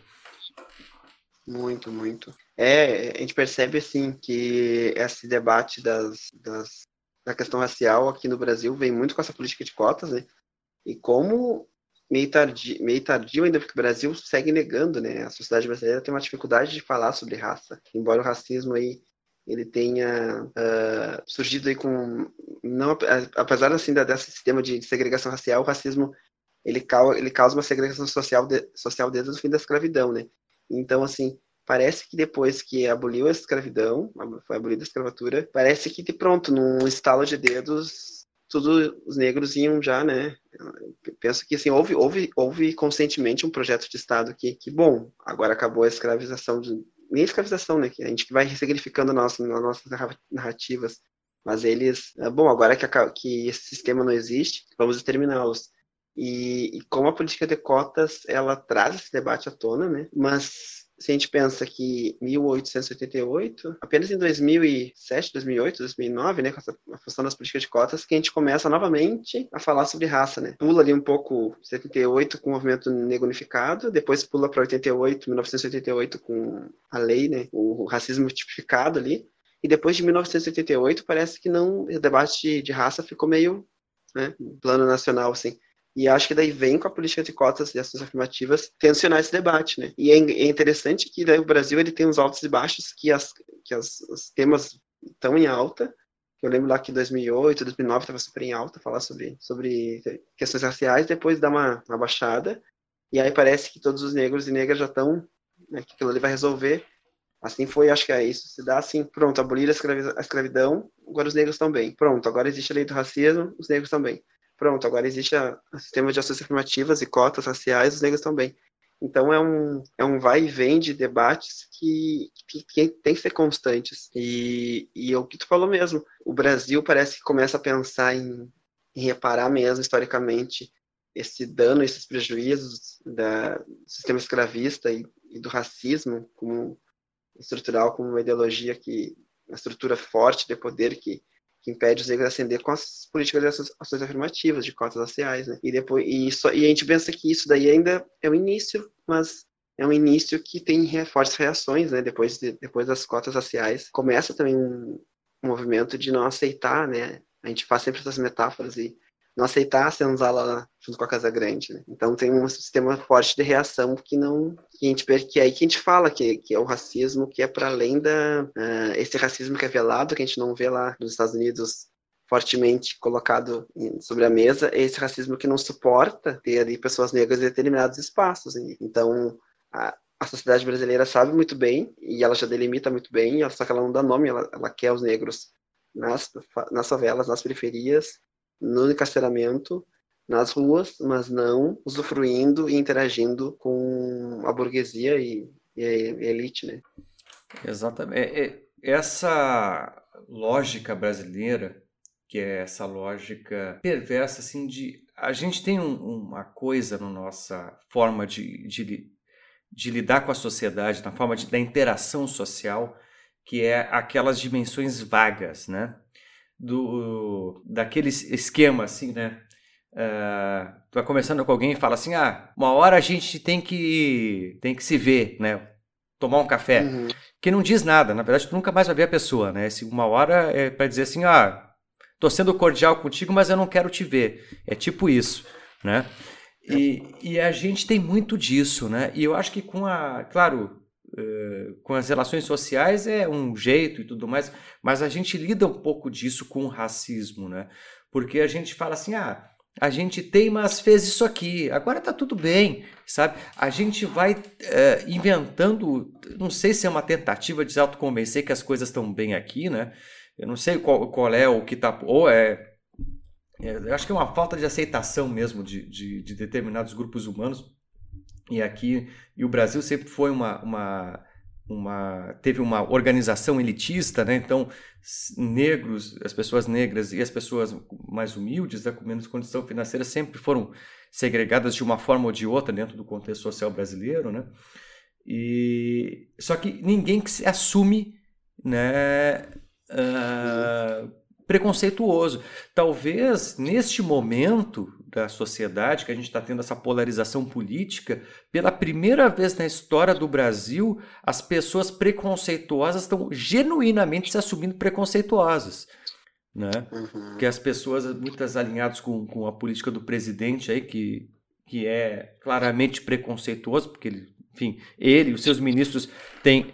Muito, muito. É, a gente percebe assim que esse debate das, das, da questão racial aqui no Brasil vem muito com essa política de cotas, né? E como meio tardio, meio tardio ainda, porque o Brasil segue negando, né? A sociedade brasileira tem uma dificuldade de falar sobre raça, embora o racismo aí ele tenha uh, surgido aí com não apesar assim da, desse sistema de segregação racial, o racismo ele, causa, ele causa uma segregação social de, social desde o fim da escravidão, né? Então assim parece que depois que aboliu a escravidão, foi abolida a escravatura, parece que de pronto, num estalo de dedos, todos os negros iam já, né? Penso que assim, houve, houve, houve conscientemente um projeto de Estado que, que bom, agora acabou a escravização, de, nem escravização, né? Que a gente vai ressignificando nossa, nossas narrativas. Mas eles, é, bom, agora que, que esse sistema não existe, vamos exterminá-los. E, e como a política de cotas, ela traz esse debate à tona, né? Mas se a gente pensa que 1888, apenas em 2007, 2008, 2009, né, com a função das políticas de cotas, que a gente começa novamente a falar sobre raça, né? Pula ali um pouco 78 com o movimento negro unificado, depois pula para 88, 1988 com a lei, né, o racismo tipificado ali, e depois de 1988 parece que não, o debate de raça ficou meio, né, plano nacional, assim. E acho que daí vem com a política de cotas e ações afirmativas tensionar esse debate, né? E é, é interessante que daí o Brasil ele tem uns altos e baixos que, as, que as, os temas estão em alta. Eu lembro lá que 2008, 2009 estava super em alta falar sobre, sobre questões raciais, depois dá uma, uma baixada. E aí parece que todos os negros e negras já estão, né, que aquilo ali vai resolver. Assim foi, acho que é isso. Se dá assim, pronto, abolir a escravidão, agora os negros bem. Pronto, agora existe a lei do racismo, os negros bem pronto, agora existe o sistema de ações afirmativas e cotas raciais, os negros também. Então é um, é um vai e vem de debates que, que, que tem que ser constantes. E, e é o que tu falou mesmo, o Brasil parece que começa a pensar em, em reparar mesmo, historicamente, esse dano, esses prejuízos da, do sistema escravista e, e do racismo como estrutural, como uma ideologia que, uma estrutura forte de poder que que impede os negros de ascender com as políticas de ações afirmativas, de cotas raciais, né? E depois e, isso, e a gente pensa que isso daí ainda é o início, mas é um início que tem fortes reações, né? Depois de, depois das cotas raciais começa também um movimento de não aceitar, né? A gente faz sempre essas metáforas e não aceitar a senzala junto com a Casa Grande, né? Então tem um sistema forte de reação que não que a gente que é aí que a gente fala que, que é o racismo que é para além da uh, esse racismo que é velado que a gente não vê lá nos Estados Unidos fortemente colocado sobre a mesa é esse racismo que não suporta ter ali pessoas negras em determinados espaços. Então a, a sociedade brasileira sabe muito bem e ela já delimita muito bem, só que ela não dá nome, ela, ela quer os negros nas, nas favelas, nas periferias, no encarceramento, nas ruas, mas não usufruindo e interagindo com a burguesia e, e a elite, né? Exatamente. É, é, essa lógica brasileira, que é essa lógica perversa, assim, de. A gente tem um, uma coisa na nossa forma de, de, de, lidar com a sociedade, na forma de, da interação social, que é aquelas dimensões vagas, né? Do, daquele esquema, assim, né? Uh, tu vai conversando com alguém e fala assim, ah, uma hora a gente tem que tem que se ver, né? Tomar um café. Uhum. Que não diz nada, na verdade tu nunca mais vai ver a pessoa, né? Esse uma hora é para dizer assim, ah, tô sendo cordial contigo, mas eu não quero te ver. É tipo isso, né? E, e a gente tem muito disso, né? E eu acho que com a, claro, uh, com as relações sociais é um jeito e tudo mais, mas a gente lida um pouco disso com o racismo, né? Porque a gente fala assim, ah, a gente tem, mas fez isso aqui. Agora tá tudo bem, sabe? A gente vai é, inventando, não sei se é uma tentativa de se autoconvencer que as coisas estão bem aqui, né? Eu não sei qual, qual é o que tá. Ou é, é. Eu acho que é uma falta de aceitação mesmo de, de, de determinados grupos humanos. E aqui, e o Brasil sempre foi uma, uma uma teve uma organização elitista, né? Então negros, as pessoas negras e as pessoas mais humildes, né, com menos condição financeira, sempre foram segregadas de uma forma ou de outra dentro do contexto social brasileiro, né? E só que ninguém que se assume, né? Uh, preconceituoso. Talvez neste momento da sociedade que a gente está tendo essa polarização política, pela primeira vez na história do Brasil, as pessoas preconceituosas estão genuinamente se assumindo preconceituosas. Né? Uhum. Que as pessoas, muitas alinhadas com, com a política do presidente aí, que, que é claramente preconceituoso, porque ele, enfim, ele e os seus ministros têm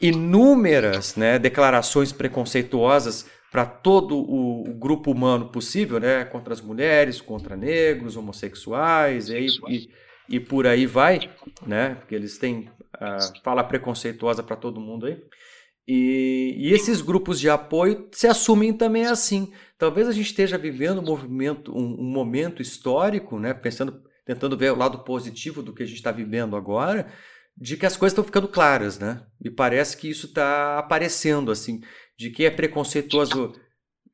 inúmeras né, declarações preconceituosas para todo o, o, grupo humano possível, né? Contra as mulheres, contra negros, homossexuais, e, e, e por aí vai, né? Porque eles têm a fala preconceituosa para todo mundo aí. E, e, esses grupos de apoio se assumem também assim. Talvez a gente esteja vivendo um movimento, um, um momento histórico, né? Pensando, tentando ver o lado positivo do que a gente está vivendo agora, de que as coisas estão ficando claras, né? E parece que isso está aparecendo assim de quem é preconceituoso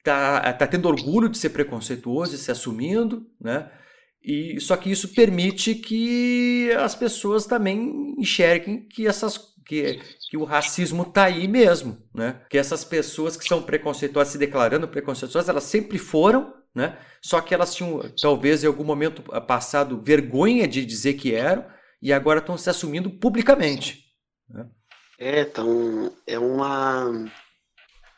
tá, tá tendo orgulho de ser preconceituoso e se assumindo, né? E só que isso permite que as pessoas também enxerguem que essas que, que o racismo tá aí mesmo, né? Que essas pessoas que são preconceituosas se declarando preconceituosas, elas sempre foram, né? Só que elas tinham talvez em algum momento passado vergonha de dizer que eram e agora estão se assumindo publicamente. Né? É, então é uma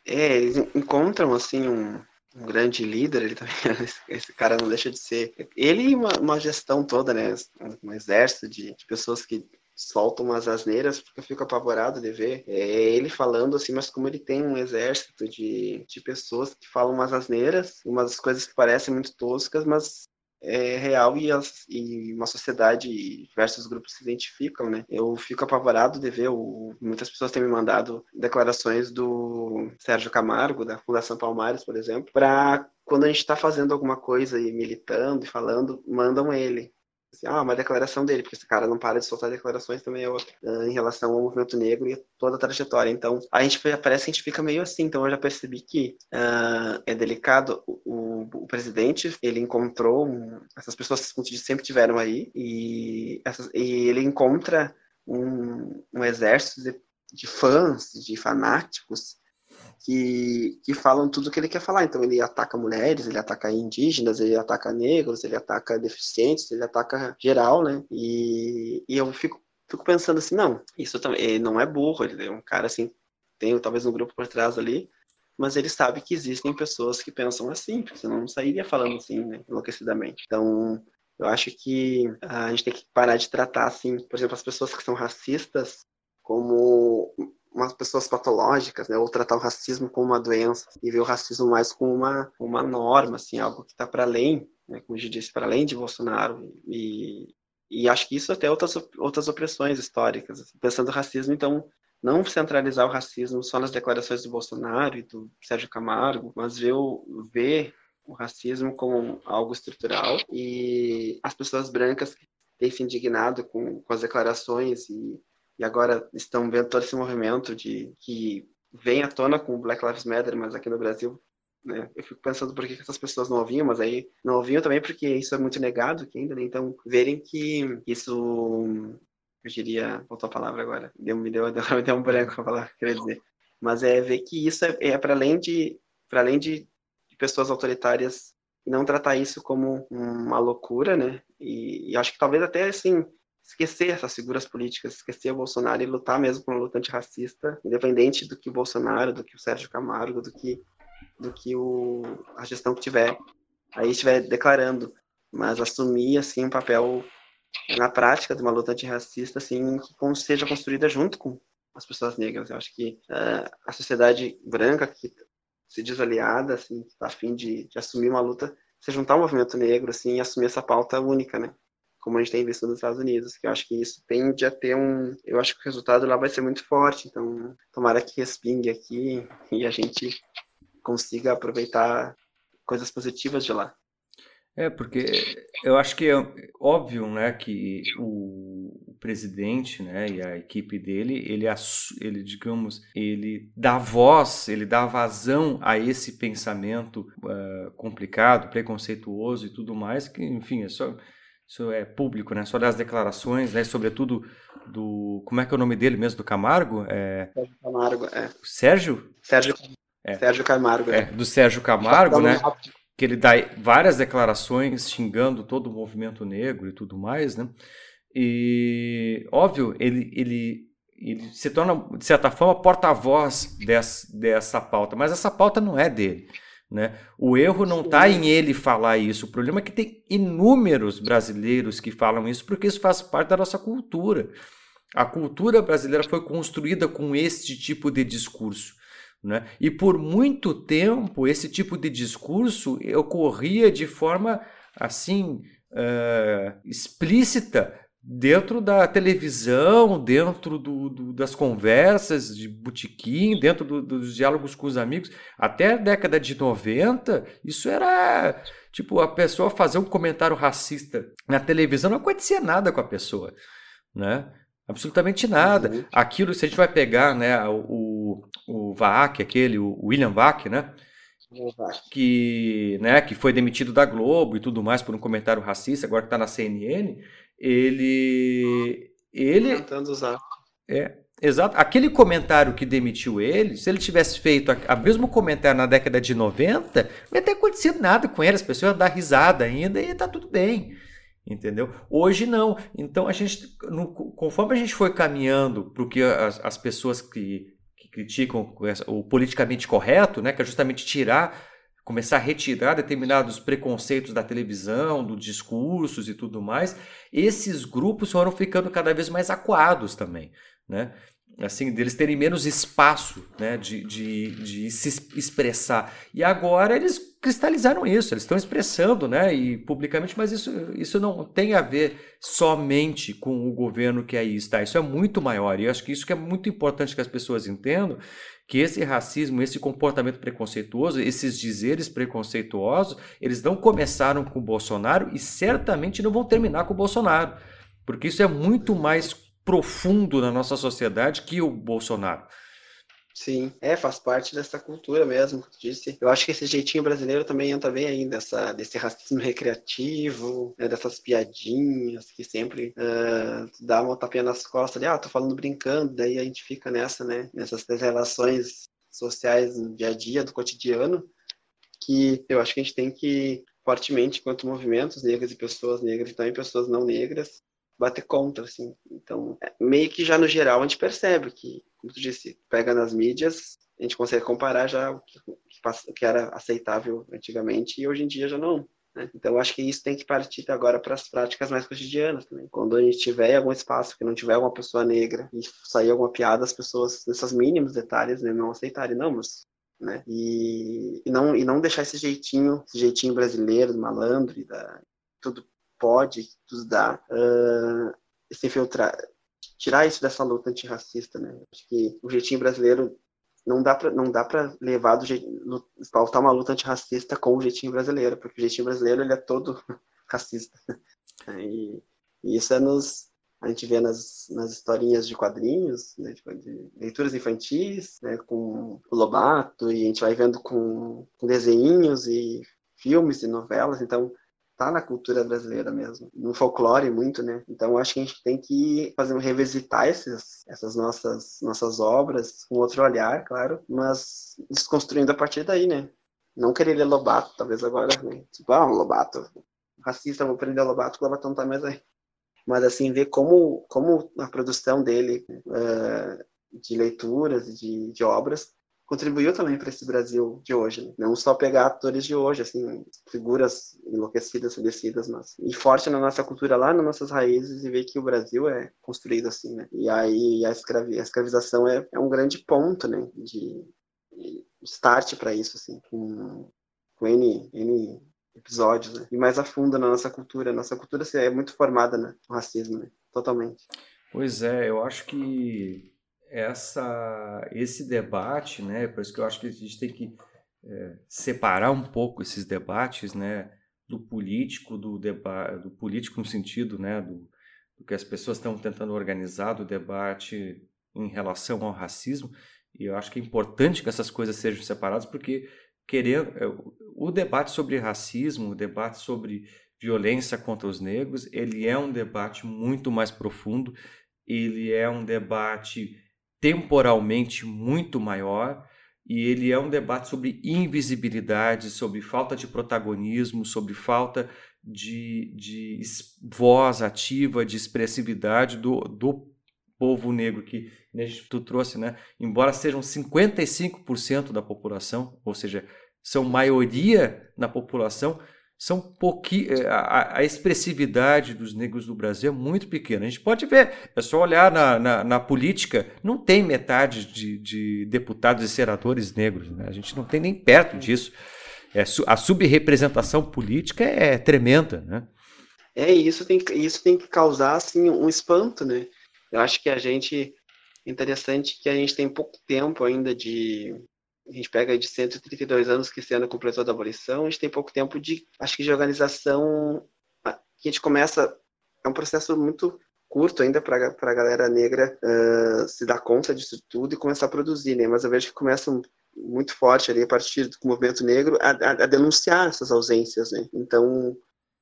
é, eles encontram, assim, um, um grande líder, ele também, esse cara não deixa de ser. Ele e uma, uma, gestão toda, né? Um, exército de, de, pessoas que soltam umas asneiras, porque eu fico apavorado de ver. É ele falando assim, mas como ele tem um exército de, de pessoas que falam umas asneiras, umas coisas que parecem muito toscas, mas é real e, as, e, uma sociedade e diversos grupos se identificam, né? Eu fico apavorado de ver, o, muitas pessoas têm me mandado declarações do Sérgio Camargo, da Fundação Palmares, por exemplo, para quando a gente está fazendo alguma coisa e militando e falando, mandam ele assim, ah, uma declaração dele, porque esse cara não para de soltar declarações também é uh, em relação ao movimento negro e toda a trajetória. Então, a gente parece que a gente fica meio assim. Então, eu já percebi que uh, é delicado. O, o, presidente, ele encontrou um, essas pessoas que sempre tiveram aí e, essas, e ele encontra um, um exército de, de fãs, de fanáticos que, que falam tudo o que ele quer falar. Então ele ataca mulheres, ele ataca indígenas, ele ataca negros, ele ataca deficientes, ele ataca geral, né? E, e eu fico, fico pensando assim, não, isso também ele não é burro, ele é um cara assim, tem talvez um grupo por trás ali, mas ele sabe que existem pessoas que pensam assim, porque senão não sairia falando assim, né, enlouquecidamente. Então, eu acho que a gente tem que parar de tratar assim, por exemplo, as pessoas que são racistas como umas pessoas patológicas, né? Ou tratar o racismo como uma doença e ver o racismo mais como uma, uma norma, assim, algo que está para além, né? Como eu disse, para além de Bolsonaro. E, e acho que isso até outras, outras opressões históricas. Assim. Pensando no racismo, então, não centralizar o racismo só nas declarações do Bolsonaro e do Sérgio Camargo, mas ver o, ver o racismo como algo estrutural e as pessoas brancas têm se indignado com, com as declarações e e agora estão vendo todo esse movimento de que vem à tona com o Black Lives Matter, mas aqui no Brasil, né, eu fico pensando por que essas pessoas não ouviam, mas aí não ouviam também porque isso é muito negado aqui ainda, né? Então, verem que isso, eu diria, faltou a palavra agora, deu, me, deu, me deu um branco a palavra, queria dizer. Mas é ver que isso é, é para além de para além de, de pessoas autoritárias não tratar isso como uma loucura, né? E, e, acho que talvez até assim esquecer essas figuras políticas, esquecer o Bolsonaro e lutar mesmo por uma luta antirracista, independente do que o Bolsonaro, do que o Sérgio Camargo, do que do que o, a gestão que tiver aí estiver declarando, mas assumir assim um papel na prática de uma luta antirracista assim que seja construída junto com as pessoas negras. Eu acho que uh, a sociedade branca que se diz aliada, assim, que tá afim de, de assumir uma luta, se juntar ao movimento negro, assim, e assumir essa pauta única, né? Como a gente tem visto nos Estados Unidos, que eu acho que isso tende a ter um... Eu acho que o resultado lá vai ser muito forte, então tomara que respingue aqui e a gente consiga aproveitar coisas positivas de lá. É, porque eu acho que é óbvio, né, que o, presidente, né, e a equipe dele, ele, ele, digamos, ele dá voz, ele dá vazão a esse pensamento uh, complicado, preconceituoso e tudo mais, que, enfim, é só, isso é público, né, só das declarações, né, sobretudo do, como é que é o nome dele mesmo, do Camargo? É... Sérgio Camargo, é. Sérgio? Sérgio, é. Sérgio Camargo, é. é. Do Sérgio Camargo, né? que ele dá várias declarações xingando todo o movimento negro e tudo mais, né? E, óbvio, ele, ele, ele se torna, de certa forma, porta-voz dessa, dessa pauta, mas essa pauta não é dele. Né? O erro não está em ele falar isso. O problema é que tem inúmeros brasileiros que falam isso, porque isso faz parte da nossa cultura. A cultura brasileira foi construída com este tipo de discurso. Né? E por muito tempo esse tipo de discurso ocorria de forma assim uh, explícita dentro da televisão, dentro do, do, das conversas de botequim, dentro do, dos diálogos com os amigos. Até a década de 90, isso era tipo a pessoa fazer um comentário racista na televisão, não acontecia nada com a pessoa, né? Absolutamente nada. Uhum. Aquilo, se a gente vai pegar né, o, o Vac, aquele, o William Vac, né? Que, né, que foi demitido da Globo e tudo mais por um comentário racista, agora que está na CNN, ele. ele Tentando usar. É, exato. Aquele comentário que demitiu ele, se ele tivesse feito a, a mesmo comentário na década de 90, não ia ter acontecido nada com ele, as pessoas iam dar risada ainda e tá tudo bem entendeu? Hoje não. Então a gente, no, conforme a gente foi caminhando para o que as, as pessoas que, que criticam o politicamente correto, né, que é justamente tirar, começar a retirar determinados preconceitos da televisão, dos discursos e tudo mais, esses grupos foram ficando cada vez mais acuados também, né? assim, deles terem menos espaço né, de, de, de se expressar. E agora eles cristalizaram isso, eles estão expressando né, e publicamente, mas isso, isso não tem a ver somente com o governo que aí está, isso é muito maior. E eu acho que isso que é muito importante que as pessoas entendam, que esse racismo, esse comportamento preconceituoso, esses dizeres preconceituosos, eles não começaram com o Bolsonaro e certamente não vão terminar com o Bolsonaro. Porque isso é muito mais profundo na nossa sociedade que o Bolsonaro. Sim, é, faz parte dessa cultura mesmo, que tu disse. Eu acho que esse jeitinho brasileiro também entra bem aí dessa, desse racismo recreativo, né, dessas piadinhas que sempre uh, dá uma tapinha nas costas ali, ah, tô falando brincando, daí a gente fica nessa, né, nessas relações sociais no dia a dia, do cotidiano, que eu acho que a gente tem que, fortemente, enquanto movimentos negros e pessoas negras e também pessoas não negras, bater contra, assim. Então, é, meio que já no geral a gente percebe que, como tu disse, pega nas mídias, a gente consegue comparar já o que, o que era aceitável antigamente e hoje em dia já não. Né? Então, acho que isso tem que partir agora para as práticas mais cotidianas também. Quando a gente tiver algum espaço que não tiver alguma pessoa negra e sair alguma piada, as pessoas, nesses mínimos detalhes, né, não aceitarem, não, mas né? E, e, não, e não deixar esse jeitinho, esse jeitinho brasileiro, malandro e da, tudo pode nos dar uh, se infiltrar, tirar isso dessa luta antirracista, né? Acho que o jeitinho brasileiro não dá para não dá para levar do jeito pautar uma luta antirracista com o jeitinho brasileiro, porque o jeitinho brasileiro ele é todo racista. E, e isso é nos a gente vê nas, nas historinhas de quadrinhos, né, de, de, leituras infantis, né, com o Lobato, e a gente vai vendo com, com desenhinhos e filmes e novelas, então tá na cultura brasileira mesmo, no folclore muito, né? Então acho que a gente tem que fazer um revisitar esses, essas nossas nossas obras com outro olhar, claro, mas desconstruindo a partir daí, né? Não querer ler Lobato, talvez agora, né? Tipo, ah, um Lobato, racista, vou prender Lobato, Lobato não tá mais aí. Mas assim, ver como, como a produção dele uh, de leituras, de, de obras, contribuiu também para esse Brasil de hoje. Né? Não só pegar atores de hoje, assim, figuras enlouquecidas, falecidas, mas e forte na nossa cultura lá, nas nossas raízes e ver que o Brasil é construído assim, né? E aí a, escravi a escravização é, é um grande ponto, né? De, de start para isso, assim, com, com N, N episódios, né? E mais a fundo na nossa cultura. Nossa cultura assim, é muito formada né? no racismo, né? Totalmente. Pois é, eu acho que essa, esse debate, né? Por isso que eu acho que a gente tem que é, separar um pouco esses debates, né? Do político, do debate, do político no sentido, né? Do, do que as pessoas estão tentando organizar do debate em relação ao racismo. E eu acho que é importante que essas coisas sejam separadas, porque querendo é, o debate sobre racismo, o debate sobre violência contra os negros, ele é um debate muito mais profundo, ele é um debate temporalmente muito maior e ele é um debate sobre invisibilidade, sobre falta de protagonismo, sobre falta de, de voz ativa, de expressividade do, do povo negro que tu trouxe, né? Embora sejam 55% da população, ou seja, são maioria na população, são pouqui... Eh, a, a, expressividade dos negros do Brasil é muito pequena. A gente pode ver, é só olhar na, na, na política, não tem metade de, de, deputados e senadores negros, né? a gente não tem nem perto disso. É, a subrepresentação política é tremenda, né? É, isso tem, isso tem que causar assim, um espanto, né? Eu acho que a gente, interessante que a gente tem pouco tempo ainda de, a gente pega de 132 anos que esse ano completou da abolição, a gente tem pouco tempo de, acho que de organização, a gente começa, é um processo muito curto ainda para a galera negra uh, se dar conta disso tudo e começar a produzir, né? Mas eu vejo que começa muito forte ali a partir do movimento negro a, a, a denunciar essas ausências, né? Então,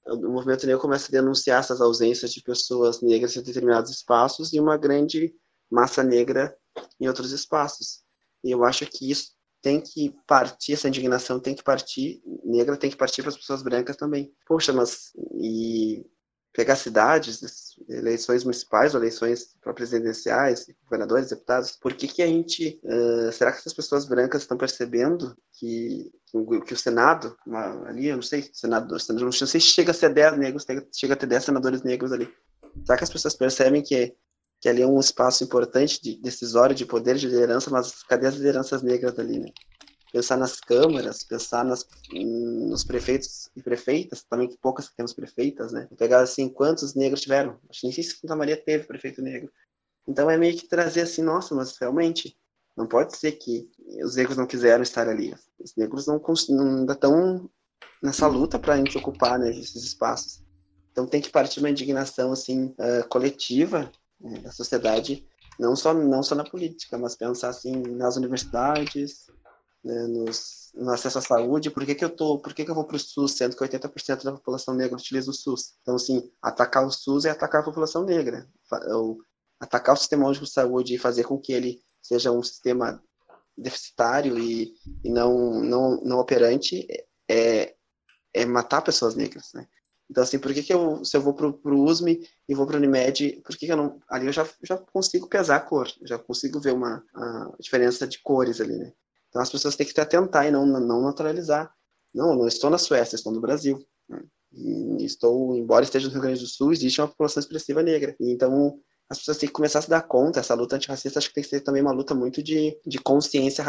o movimento negro começa a denunciar essas ausências de pessoas negras em determinados espaços e uma grande massa negra em outros espaços. E eu acho que isso tem que partir, essa indignação tem que partir, negra tem que partir para as pessoas brancas também. Poxa, mas e pegar cidades, eleições municipais eleições presidenciais, governadores, deputados, por que que a gente, uh, será que essas pessoas brancas estão percebendo que, que o Senado, uma, ali, eu não sei, senador, não sei se chega a ser 10 negros, chega a ter 10 senadores negros ali. Será que as pessoas percebem que que ali é um espaço importante de decisório, de poder, de liderança, mas cadê as lideranças negras ali, né? Pensar nas câmaras, pensar nas, nos prefeitos e prefeitas, também que poucas temos prefeitas, né? Pegar assim, quantos negros tiveram? Acho que nem sei se Santa Maria teve prefeito negro. Então é meio que trazer assim, nossa, mas realmente não pode ser que os negros não quiseram estar ali. Os negros não, não ainda estão nessa luta para a gente ocupar né, esses espaços. Então tem que partir uma indignação assim uh, coletiva né, da sociedade, não só, não só na política, mas pensar assim nas universidades, né, nos, no acesso à saúde, por que, que eu tô, por que, que eu vou para o SUS, sendo que 80% da população negra utiliza o SUS? Então, assim, atacar o SUS é atacar a população negra. Ou atacar o sistema único de saúde e fazer com que ele seja um sistema deficitário e, e não, não, não operante é, é matar pessoas negras, né? Então, assim, por que, que eu, se eu vou pro, pro USME e vou pro Unimed, por que, que eu não. Ali eu já, já consigo pesar a cor, já consigo ver uma diferença de cores ali, né? Então as pessoas têm que se atentar e não, não naturalizar. Não, não estou na Suécia, estou no Brasil. Né? E estou, embora esteja no Rio Grande do Sul, existe uma população expressiva negra. Então, as pessoas têm que começar a se dar conta, essa luta antirracista acho que tem que ser também uma luta muito de, de consciência,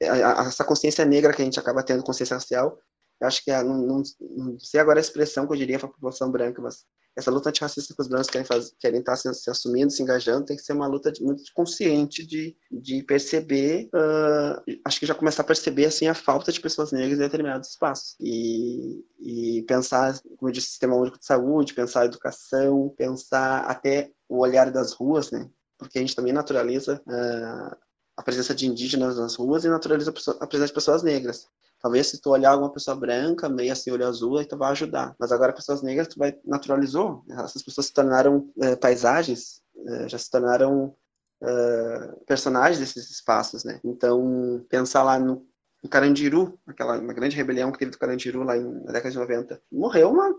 essa consciência negra que a gente acaba tendo, consciência racial, eu acho que, é, não, não, não sei agora a expressão que eu diria para a população branca, mas essa luta antirracista que os brancos querem, fazer, querem estar se, se, assumindo, se engajando, tem que ser uma luta de, muito consciente de, de perceber, uh, acho que já começar a perceber assim a falta de pessoas negras em determinados espaços e, e pensar, como eu disse, sistema único de saúde, pensar a educação, pensar até o olhar das ruas, né? Porque a gente também naturaliza uh, a presença de indígenas nas ruas e naturaliza a presença de pessoas negras. Talvez se tu olhar alguma pessoa branca, meio assim, olho azul, aí tu vai ajudar. Mas agora pessoas negras, tu vai naturalizou. Essas pessoas se tornaram é, paisagens, é, já se tornaram é, personagens desses espaços, né? Então, pensar lá no, no Carandiru, aquela uma grande rebelião que teve do Carandiru lá em, na década de 90, morreu uma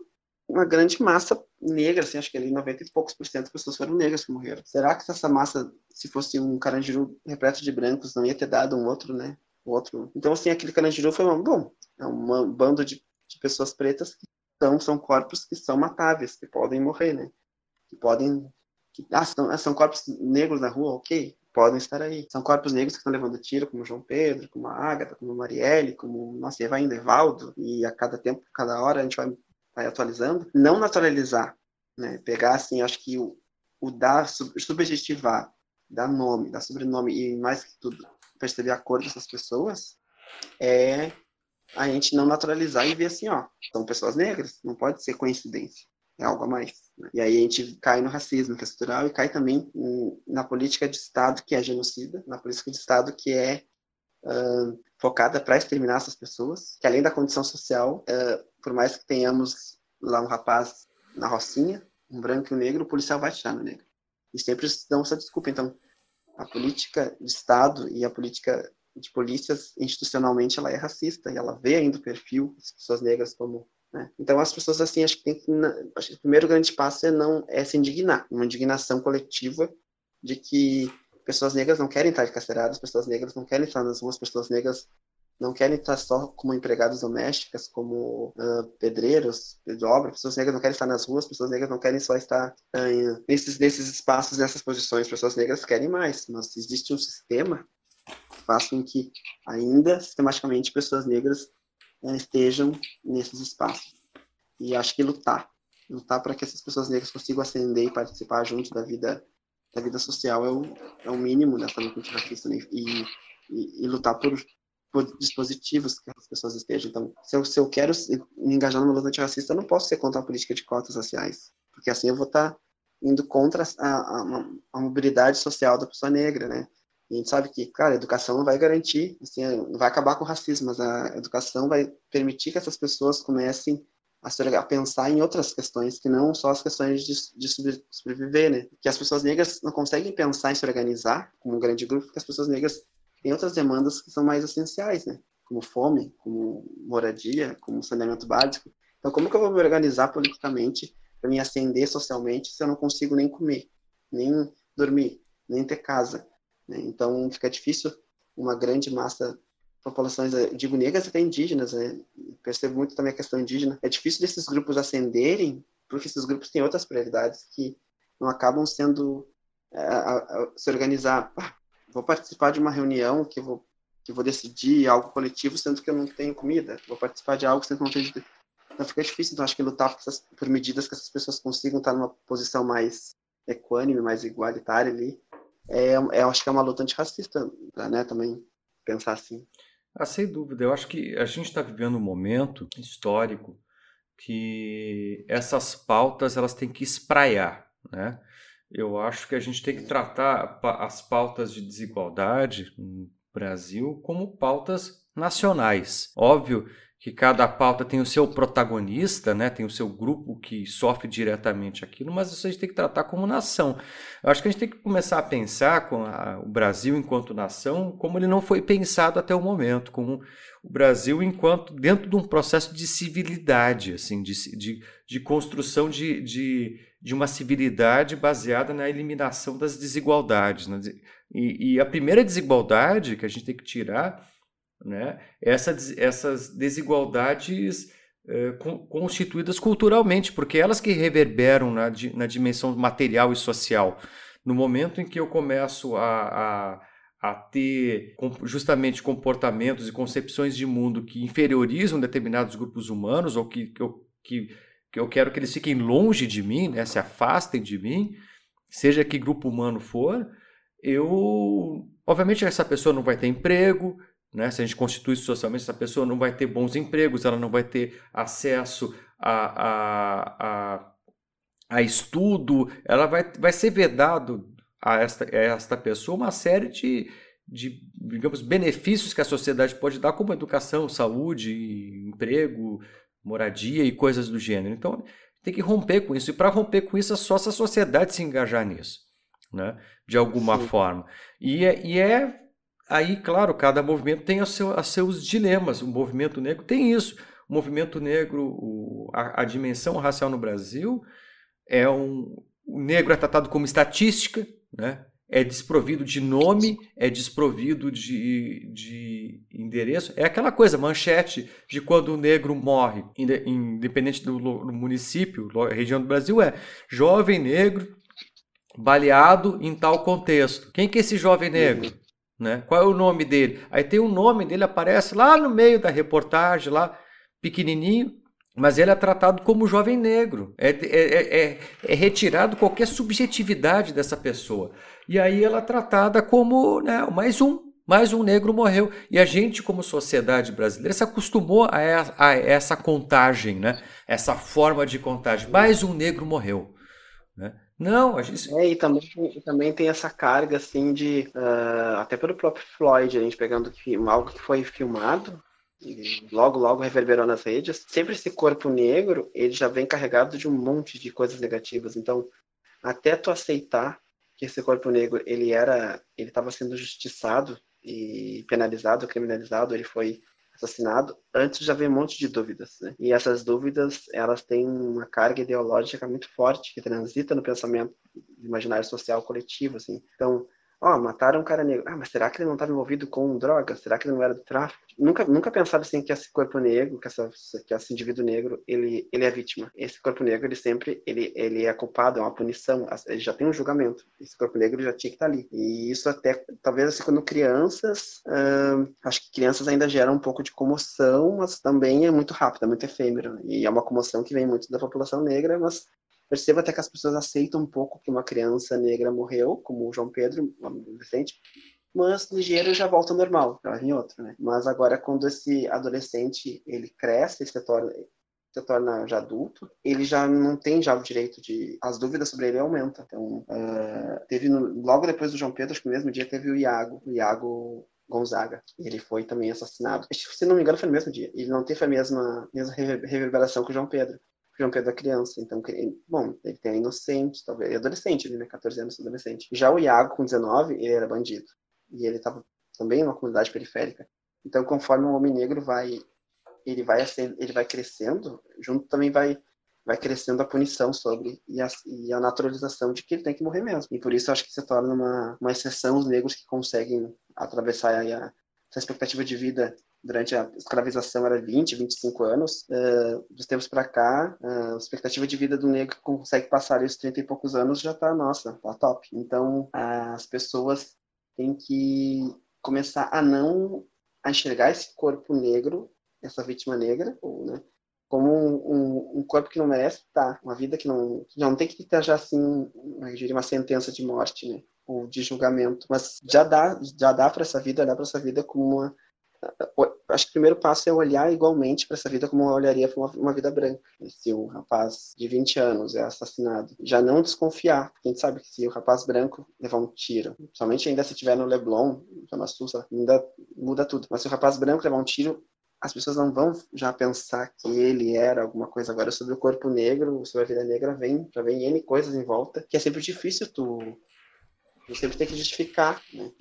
uma grande massa negra, assim, acho que ali 90 e poucos por cento das pessoas foram negras que morreram. Será que essa massa, se fosse um Carandiru repleto de brancos, não ia ter dado um outro, né? Outro. Então, assim, aquele Carandiru foi um, bom, é um bando de, de pessoas pretas que são, são corpos que são matáveis, que podem morrer, né? Que podem. Que, ah, são, são corpos negros na rua, ok, podem estar aí. São corpos negros que estão levando tiro, como João Pedro, como a Ágata, como a Marielle, como, nossa, e vai indo, Evaldo, e a cada tempo, cada hora a gente vai, vai atualizando. Não naturalizar, né? Pegar, assim, acho que o, o dar, subjetivar, dar nome, dar sobrenome e mais que tudo, perceber a cor dessas pessoas é a gente não naturalizar e ver assim, ó, são pessoas negras, não pode ser coincidência, é algo a mais. Né? E aí a gente cai no racismo que estrutural e cai também na política de Estado que é genocida, na política de Estado que é uh, focada para exterminar essas pessoas, que além da condição social, uh, por mais que tenhamos lá um rapaz na rocinha, um branco e um negro, o policial vai tirar no negro. E sempre dão essa desculpa. Então, a política de Estado e a política de polícias institucionalmente ela é racista e ela vê ainda o perfil das pessoas negras como né? então as pessoas assim acho que tem que acho que o primeiro grande passo é não é se indignar uma indignação coletiva de que pessoas negras não querem estar encarceradas pessoas negras não querem estar nas ruas pessoas negras não querem estar só como empregadas domésticas, como uh, pedreiros de obra, pessoas negras não querem estar nas ruas, pessoas negras não querem só estar uh, nesses, nesses espaços, nessas posições, pessoas negras querem mais, mas existe um sistema que faz com que ainda, sistematicamente, pessoas negras uh, estejam nesses espaços. E acho que lutar, lutar para que essas pessoas negras consigam ascender e participar junto da vida da vida social é o, é o mínimo dessa luta antirracista, né? e, e, e lutar por dispositivos que as pessoas estejam. Então, se eu, se eu quero me engajar numa luta antirracista, eu não posso ser contra a política de cotas raciais, porque assim eu vou estar tá indo contra a, a, a, mobilidade social da pessoa negra, né? E a gente sabe que, cara, a educação não vai garantir, assim, vai acabar com o racismo, mas a educação vai permitir que essas pessoas comecem a, a pensar em outras questões que não só as questões de, de sobreviver, né? Que as pessoas negras não conseguem pensar em se organizar como um grande grupo, porque as pessoas negras tem outras demandas que são mais essenciais, né? Como fome, como moradia, como saneamento básico. Então, como que eu vou me organizar politicamente para me ascender socialmente se eu não consigo nem comer, nem dormir, nem ter casa? Né? Então, fica difícil uma grande massa populações, digo negras até indígenas, né? percebo muito também a questão indígena. É difícil desses grupos ascenderem, porque esses grupos têm outras prioridades que não acabam sendo é, a, a, se organizar. Vou participar de uma reunião que vou que vou decidir algo coletivo, sendo que eu não tenho comida. Vou participar de algo sendo que não tenho. Então fica difícil. Então acho que lutar por, essas, por medidas que essas pessoas consigam estar numa posição mais equânime, mais igualitária ali, é, é acho que é uma luta antirracista, né? Também pensar assim. Ah, sem dúvida. Eu acho que a gente está vivendo um momento histórico que essas pautas elas têm que espraiar, né? Eu acho que a gente tem que tratar as pautas de desigualdade no Brasil como pautas nacionais. Óbvio que cada pauta tem o seu protagonista, né? tem o seu grupo que sofre diretamente aquilo, mas isso a gente tem que tratar como nação. Eu acho que a gente tem que começar a pensar com a, o Brasil enquanto nação como ele não foi pensado até o momento, como o Brasil enquanto dentro de um processo de civilidade, assim, de, de, de construção de, de de uma civilidade baseada na eliminação das desigualdades. Né? E, e, a primeira desigualdade que a gente tem que tirar né, é essa, essas desigualdades é, constituídas culturalmente, porque elas que reverberam na, na dimensão material e social. No momento em que eu começo a, a a ter justamente comportamentos e concepções de mundo que inferiorizam determinados grupos humanos ou que, que, que, que eu quero que eles fiquem longe de mim, né, se afastem de mim, seja que grupo humano for, eu. Obviamente, essa pessoa não vai ter emprego, né? se a gente constitui socialmente, essa pessoa não vai ter bons empregos, ela não vai ter acesso a, a, a, a estudo, ela vai, vai ser vedado a esta, a esta pessoa uma série de, de, digamos, benefícios que a sociedade pode dar, como educação, saúde, emprego, moradia e coisas do gênero. Então, tem que romper com isso. E para romper com isso, é só se a sociedade se engajar nisso, né? de alguma Sim. forma. E é, e é aí, claro, cada movimento tem os, seu, seus dilemas. O movimento negro tem isso. O movimento negro, o, a, a dimensão racial no Brasil é um. O negro é tratado como estatística, né? É desprovido de nome, é desprovido de, de endereço. É aquela coisa, manchete de quando o negro morre, independente do, do município, região do Brasil, é jovem negro baleado em tal contexto. Quem que é esse jovem negro? Né? Qual é o nome dele? Aí tem o nome dele, aparece lá no meio da reportagem, lá pequenininho, mas ele é tratado como jovem negro. É, é, é, é, retirado qualquer subjetividade dessa pessoa. E aí ela é tratada como né, mais um, mais um negro morreu. E a gente, como sociedade brasileira, se acostumou a, a essa contagem, né? essa forma de contagem. Mais um negro morreu. Né? Não, a gente... É, e também, também tem essa carga, assim, de... Uh, até pelo próprio Floyd, a gente pegando algo que foi filmado, logo, logo reverberou nas redes. Sempre esse corpo negro, ele já vem carregado de um monte de coisas negativas. Então, até tu aceitar que esse corpo negro, ele era, ele estava sendo justiçado e penalizado, criminalizado, ele foi assassinado, antes já vem um monte de dúvidas, né? E essas dúvidas, elas têm uma carga ideológica muito forte que transita no pensamento imaginário social coletivo, assim. Então, ó, mataram um cara negro. Ah, mas será que ele não estava envolvido com droga? Será que ele não era do tráfico? Nunca, nunca pensaram assim que esse corpo negro, que, essa, que esse indivíduo negro, ele, ele é vítima. Esse corpo negro, ele sempre, ele, ele é culpado, é uma punição, ele já tem um julgamento. Esse corpo negro já tinha que estar ali. E isso até, talvez assim, quando crianças, acho que crianças ainda geram um pouco de comoção, mas também é muito rápido, é muito efêmero. E é uma comoção que vem muito da população negra, mas Percebo até que as pessoas aceitam um pouco que uma criança negra morreu, como o João Pedro, um adolescente, mas ligeiro já volta ao normal, ela vem outro, né? Mas agora quando esse adolescente ele cresce, se torna se torna já adulto, ele já não tem já o direito de as dúvidas sobre ele aumentam. Então, uh, teve no, logo depois do João Pedro, acho que no mesmo dia teve o Iago, o Iago Gonzaga. Ele foi também assassinado. Se não me engano, foi no mesmo dia. Ele não teve a mesma, mesma reverberação que o João Pedro. João Pedro é criança, então, bom, ele tem inocente, talvez, adolescente, ele, né, 14 anos, adolescente. Já o Iago, com 19, ele era bandido. E ele estava também numa comunidade periférica. Então, conforme o homem negro vai, ele vai, ele vai crescendo, junto também vai, vai crescendo a punição sobre e a, e a naturalização de que ele tem que morrer mesmo. E por isso, acho que se torna uma, uma exceção os negros que conseguem atravessar a, a essa expectativa de vida durante a escravização era 20, 25 anos. Uh, dos tempos para cá, uh, a expectativa de vida do negro que consegue passar os 30 e poucos anos já está, nossa, tá top. Então, as pessoas têm que começar a não a enxergar esse corpo negro, essa vítima negra, ou, né, como um, um, um, corpo que não merece estar, uma vida que não, que não tem que ter já assim, uma sentença de morte, né, ou de julgamento, mas já dá, já dá para essa vida, olhar para essa vida como uma acho que o primeiro passo é olhar igualmente para essa vida como eu olharia para uma, uma, vida branca. Se um rapaz de 20 anos é assassinado, já não desconfiar, porque a gente sabe que se o rapaz branco levar um tiro, somente ainda se tiver no Leblon, Zona Sul, ainda muda tudo. Mas se o rapaz branco levar um tiro, as pessoas não vão já pensar que ele era alguma coisa agora sobre o corpo negro, sobre a vida negra, vem, já vem N coisas em volta, que é sempre difícil tu, tu sempre tem que justificar, né?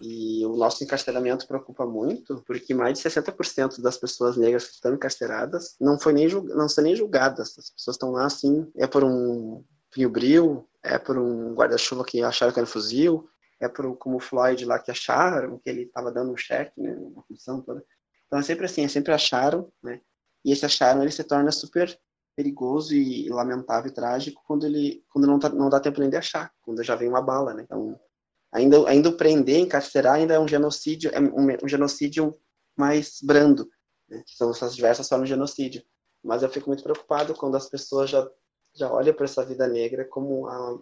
E o nosso encarceramento preocupa muito, porque mais de 60% das pessoas negras que estão encarceradas não, foi nem não são nem julgadas. As pessoas estão lá assim, é por um fio bril, é por um guarda-chuva que acharam que era um fuzil, é por como o Floyd lá que acharam que ele estava dando um cheque, né, uma função toda. Então é sempre assim, é sempre acharam, né? E esse acharam ele se torna super perigoso e lamentável e trágico quando ele quando não, tá, não dá tempo nem de achar, quando já vem uma bala, né? Então ainda, ainda prender, encarcerar, ainda é um genocídio, é um, um genocídio mais brando, né? são essas diversas formas de genocídio. Mas eu fico muito preocupado quando as pessoas já já olham para essa vida negra como a,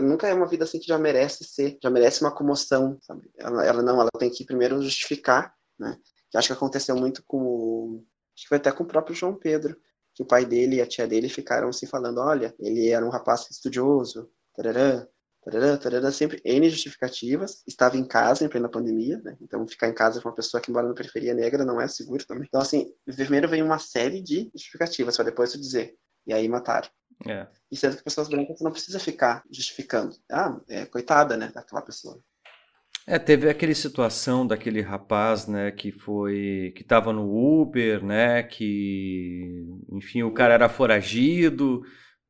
nunca é uma vida assim que já merece ser, já merece uma comoção, sabe? Ela, ela não, ela tem que primeiro justificar, né? Que acho que aconteceu muito com, acho que foi até com o próprio João Pedro, que o pai dele e a tia dele ficaram se falando, olha, ele era um rapaz estudioso, tarará, tarará, tarará, sempre N justificativas, estava em casa em plena pandemia, né? Então ficar em casa com uma pessoa que mora na periferia negra não é seguro também. Então assim, primeiro vem uma série de justificativas para depois tu dizer, e aí mataram. É. E sendo que pessoas brancas não precisa ficar justificando. Ah, é coitada, né, daquela pessoa. É, teve aquele situação daquele rapaz, né, que foi, que estava no Uber, né, que, enfim, o cara era foragido,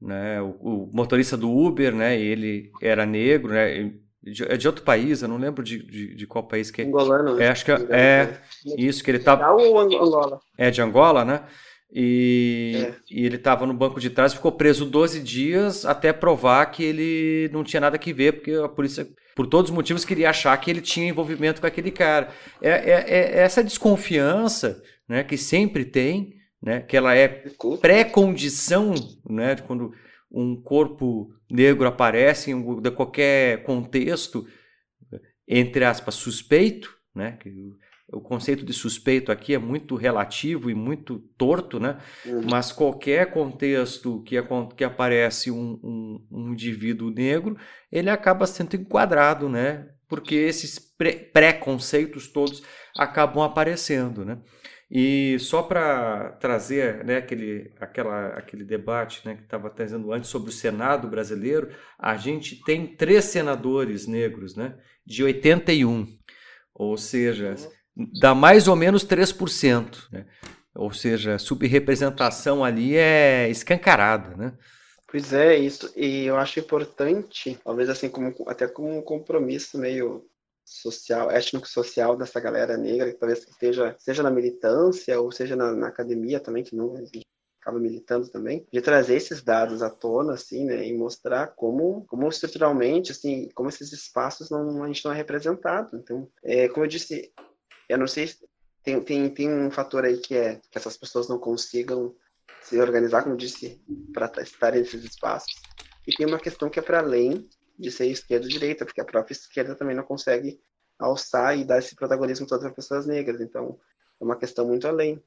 né, o, o motorista do Uber, né, ele era negro, né, de, é de outro país, eu não lembro de, de, de qual país que é. Angolano. É, acho que é, é isso que ele tá. Ou Angola? É de Angola, né? E, é. e ele estava no banco de trás, ficou preso 12 dias até provar que ele não tinha nada que ver, porque a polícia, por todos os motivos, queria achar que ele tinha envolvimento com aquele cara. É, é, é essa desconfiança né, que sempre tem, né, que ela é pré-condição né, de quando um corpo negro aparece em um, de qualquer contexto, entre aspas, suspeito, né, que o conceito de suspeito aqui é muito relativo e muito torto, né? Uhum. Mas qualquer contexto que, que aparece um, um, um, indivíduo negro, ele acaba sendo enquadrado, né? Porque esses preconceitos todos acabam aparecendo, né? E só para trazer né, aquele, aquela, aquele debate né, que estava trazendo antes sobre o Senado brasileiro, a gente tem três senadores negros né, de 81. Ou seja, uhum dá mais ou menos 3%. Né? Ou seja, a subrepresentação ali é escancarada, né? Pois é, isso. E eu acho importante, talvez assim, como, até como um compromisso meio social, étnico-social dessa galera negra, que talvez esteja, seja na militância ou seja na, na academia também, que não acaba militando também, de trazer esses dados à tona, assim, né, e mostrar como, como estruturalmente, assim, como esses espaços não, a gente não é representado. Então, é, como eu disse, eu não sei, tem, tem, tem um fator aí que é que essas pessoas não consigam se organizar, como disse, para estar nesses espaços. E tem uma questão que é para além de ser esquerda ou direita, porque a própria esquerda também não consegue alçar e dar esse protagonismo para pessoas negras. Então, é uma questão muito além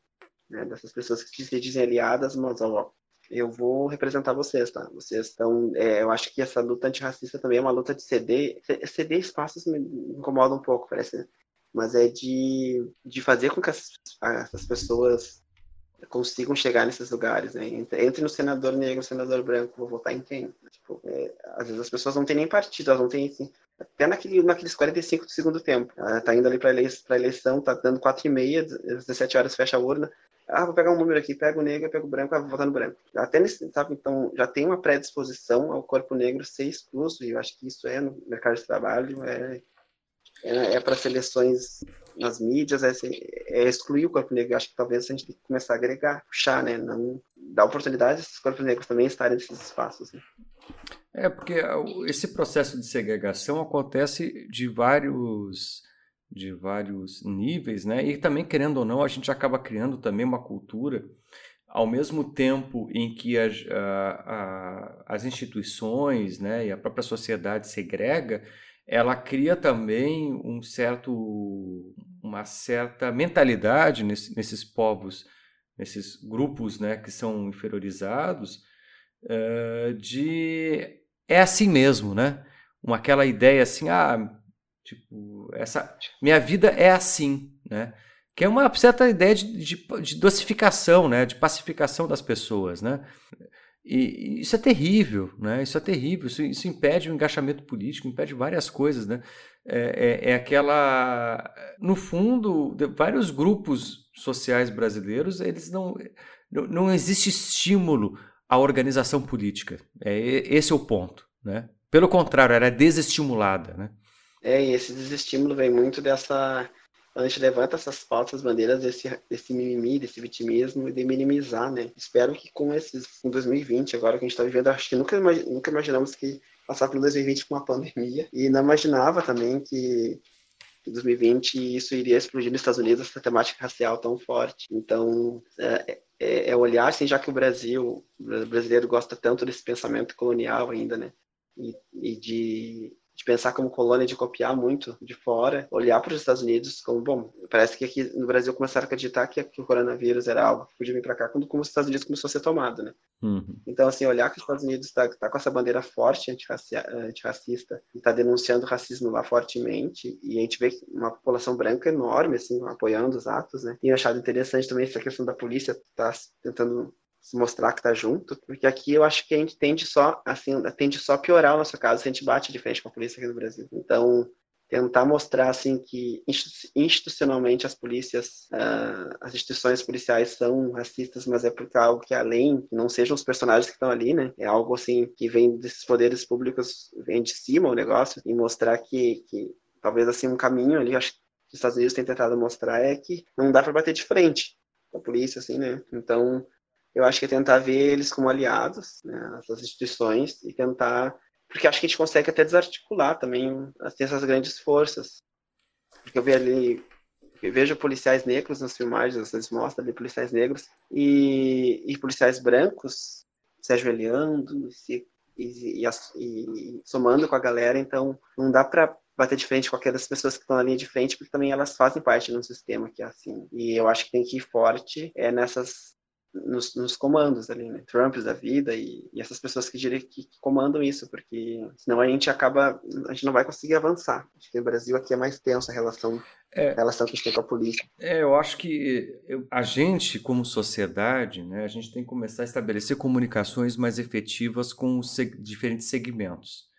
né, dessas pessoas que se dizem aliadas, mas ó, eu vou representar vocês, tá? Vocês estão. É, eu acho que essa luta antirracista também é uma luta de ceder. Ceder espaços me incomoda um pouco, parece mas é de, de fazer com que as, essas pessoas consigam chegar nesses lugares, né? Entre no senador negro, senador branco, vou votar em quem? Tipo, é, às vezes as pessoas não têm nem partido, elas não têm assim, até naquele, naqueles 45 do segundo tempo. Ela tá indo ali para eleição, eleição, tá dando 4 e meia, às 17 horas fecha a urna. Ah, vou pegar um número aqui, pego o negro, pego o branco, ah, vou votar no branco. Até nesse, sabe, então já tem uma predisposição ao corpo negro ser excluso, e eu acho que isso é no mercado de trabalho, é é, é para seleções nas mídias, é, é, excluir o corpo negro. Acho que talvez a gente tem que começar a agregar, puxar, né? Não, dar oportunidade esses corpos negros também estarem nesses espaços. Né? É, porque esse processo de segregação acontece de vários de vários níveis, né? E também, querendo ou não, a gente acaba criando também uma cultura, ao mesmo tempo em que as, a, a, as instituições né, e a própria sociedade segrega, ela cria também um certo, uma certa mentalidade nesse, nesses povos, nesses grupos né, que são inferiorizados, uh, de é assim mesmo, né? Uma, aquela ideia assim, ah, tipo, essa minha vida é assim, né? Que é uma certa ideia de, de, de dosificação, né? De pacificação das pessoas, né? E isso é terrível, né? Isso é terrível. Isso, isso impede o engajamento político, impede várias coisas, né? É, é, é aquela, no fundo, vários grupos sociais brasileiros, eles não, não, não existe estímulo à organização política. É esse é o ponto, né? Pelo contrário, ela é desestimulada, né? É, e esse desestímulo vem muito dessa a gente levanta essas pautas, bandeiras desse, desse mimimi, desse vitimismo e de minimizar, né? Espero que com esses, com 2020, agora que a gente está vivendo, acho que nunca, nunca imaginamos que passar pelo 2020 com uma pandemia e não imaginava também que em 2020 isso iria explodir nos Estados Unidos, essa temática racial tão forte. Então, é, é, é olhar, assim, já que o Brasil, o brasileiro gosta tanto desse pensamento colonial ainda, né? E, e de de pensar como colônia, de copiar muito de fora, olhar para os Estados Unidos como, bom, parece que aqui no Brasil começaram a acreditar que, que o coronavírus era algo que podia vir para cá quando como os Estados Unidos começou a ser tomado, né? Uhum. Então, assim, olhar que os Estados Unidos está tá com essa bandeira forte antirracista e está denunciando o racismo lá fortemente, e a gente vê uma população branca enorme, assim, apoiando os atos, né? Tenho achado interessante também essa questão da polícia tá tentando se mostrar que tá junto, porque aqui eu acho que a gente tende só, assim, tende só a piorar o nosso caso se a gente bate de frente com a polícia aqui no Brasil. Então, tentar mostrar, assim, que institucionalmente as polícias, uh, as instituições policiais são racistas, mas é porque é algo que além, que não sejam os personagens que estão ali, né, é algo, assim, que vem desses poderes públicos, vem de cima o negócio, e mostrar que, que talvez, assim, um caminho ali, acho que os Estados Unidos têm tentado mostrar é que não dá para bater de frente com a polícia, assim, né, então eu acho que é tentar ver eles como aliados, né, essas instituições, e tentar. Porque acho que a gente consegue até desarticular também assim, essas grandes forças. Porque eu vejo ali. Eu vejo policiais negros nas filmagens, eles mostram ali policiais negros, e, e policiais brancos se ajoelhando, se, e, e, e, somando com a galera, então não dá para bater de frente com aquelas pessoas que estão na linha de frente, porque também elas fazem parte de um sistema que é assim. E eu acho que tem que ir forte é nessas nos, nos, comandos ali, né? Trumps da vida e, e essas pessoas que, que, que, comandam isso, porque senão a gente acaba, a gente não vai conseguir avançar. Acho que no Brasil aqui é mais tenso a relação, é, a relação que a gente tem com a polícia. É, eu acho que a gente, como sociedade, né, a gente tem que começar a estabelecer comunicações mais efetivas com os seg diferentes segmentos,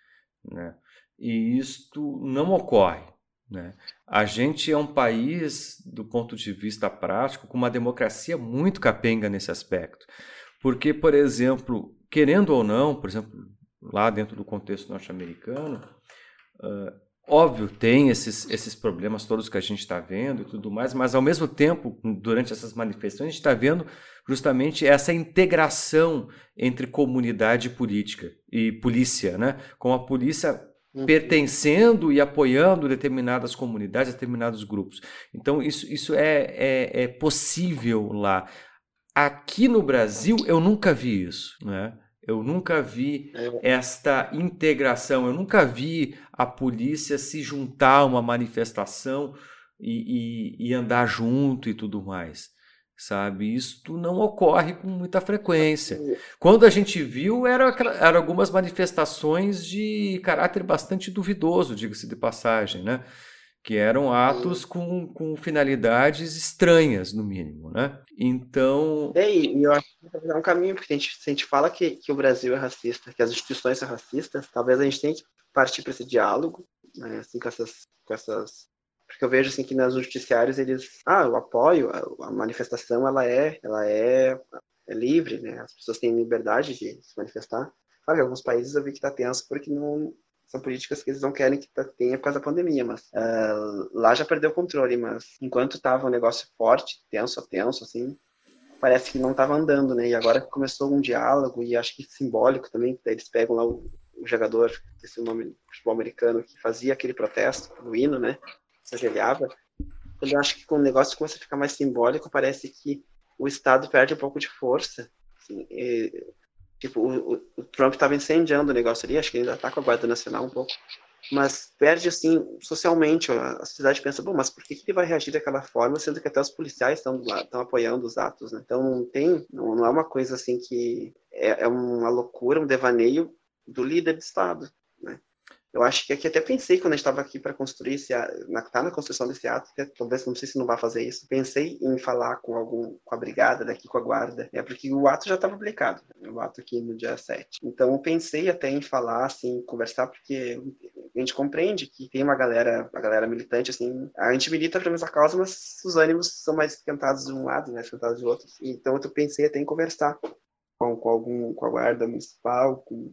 né? E isto não ocorre. Né? A gente é um país, do ponto de vista prático, com uma democracia muito capenga nesse aspecto. Porque, por exemplo, querendo ou não, por exemplo, lá dentro do contexto norte-americano, uh, óbvio, tem esses, esses problemas todos que a gente está vendo e tudo mais, mas ao mesmo tempo, durante essas manifestações, a gente está vendo justamente essa integração entre comunidade política e polícia, né? Com a polícia. Pertencendo e apoiando determinadas comunidades, determinados grupos. Então, isso, isso é, é, é possível lá. Aqui no Brasil, eu nunca vi isso. Né? Eu nunca vi é. esta integração, eu nunca vi a polícia se juntar a uma manifestação e, e, e andar junto e tudo mais sabe? Isto não ocorre com muita frequência. Quando a gente viu, eram era algumas manifestações de caráter bastante duvidoso, diga-se de passagem, né? Que eram atos com, com finalidades estranhas, no mínimo, né? Então... É, e eu acho que é um caminho, porque a gente, se a gente fala que, que o Brasil é racista, que as instituições são racistas, talvez a gente tenha que partir para esse diálogo, né? assim, com essas, com essas porque eu vejo assim que nos noticiários eles, ah, o apoio, a, manifestação ela é, ela é, é, livre, né? As pessoas têm liberdade de se manifestar. Claro, em alguns países eu vi que está tenso porque não são políticas que eles não querem que tenha por causa da pandemia, mas uh, lá já perdeu o controle, mas enquanto estava um negócio forte, tenso, tenso, assim, parece que não estava andando, né? E agora começou um diálogo e acho que simbólico também, eles pegam lá o, o jogador, esse nome futebol americano que fazia aquele protesto, o hino, né? Se ajoelhava, eu acho que quando o negócio começa a ficar mais simbólico, parece que o Estado perde um pouco de força. Assim, e, tipo, o, o Trump estava incendiando o negócio ali, acho que ele ainda está com a Guarda Nacional um pouco, mas perde, assim, socialmente. A sociedade pensa, bom, mas por que, que ele vai reagir daquela forma, sendo que até os policiais estão apoiando os atos, né? Então, não tem, não, não é uma coisa, assim, que é, é uma loucura, um devaneio do líder de Estado? Eu acho que aqui até pensei quando estava aqui para construir esse na, tá na construção desse ato, que talvez não sei se não vai fazer isso. Pensei em falar com algum com a brigada daqui com a guarda, é porque o ato já estava publicado, né, o ato aqui no dia 7. Então eu pensei até em falar assim, conversar porque a gente compreende que tem uma galera, a galera militante assim, a gente milita pela mesma causa, mas os ânimos são mais esquentados de um lado, mais esquentados de outro. Então eu pensei até em conversar com, com algum com a guarda municipal, com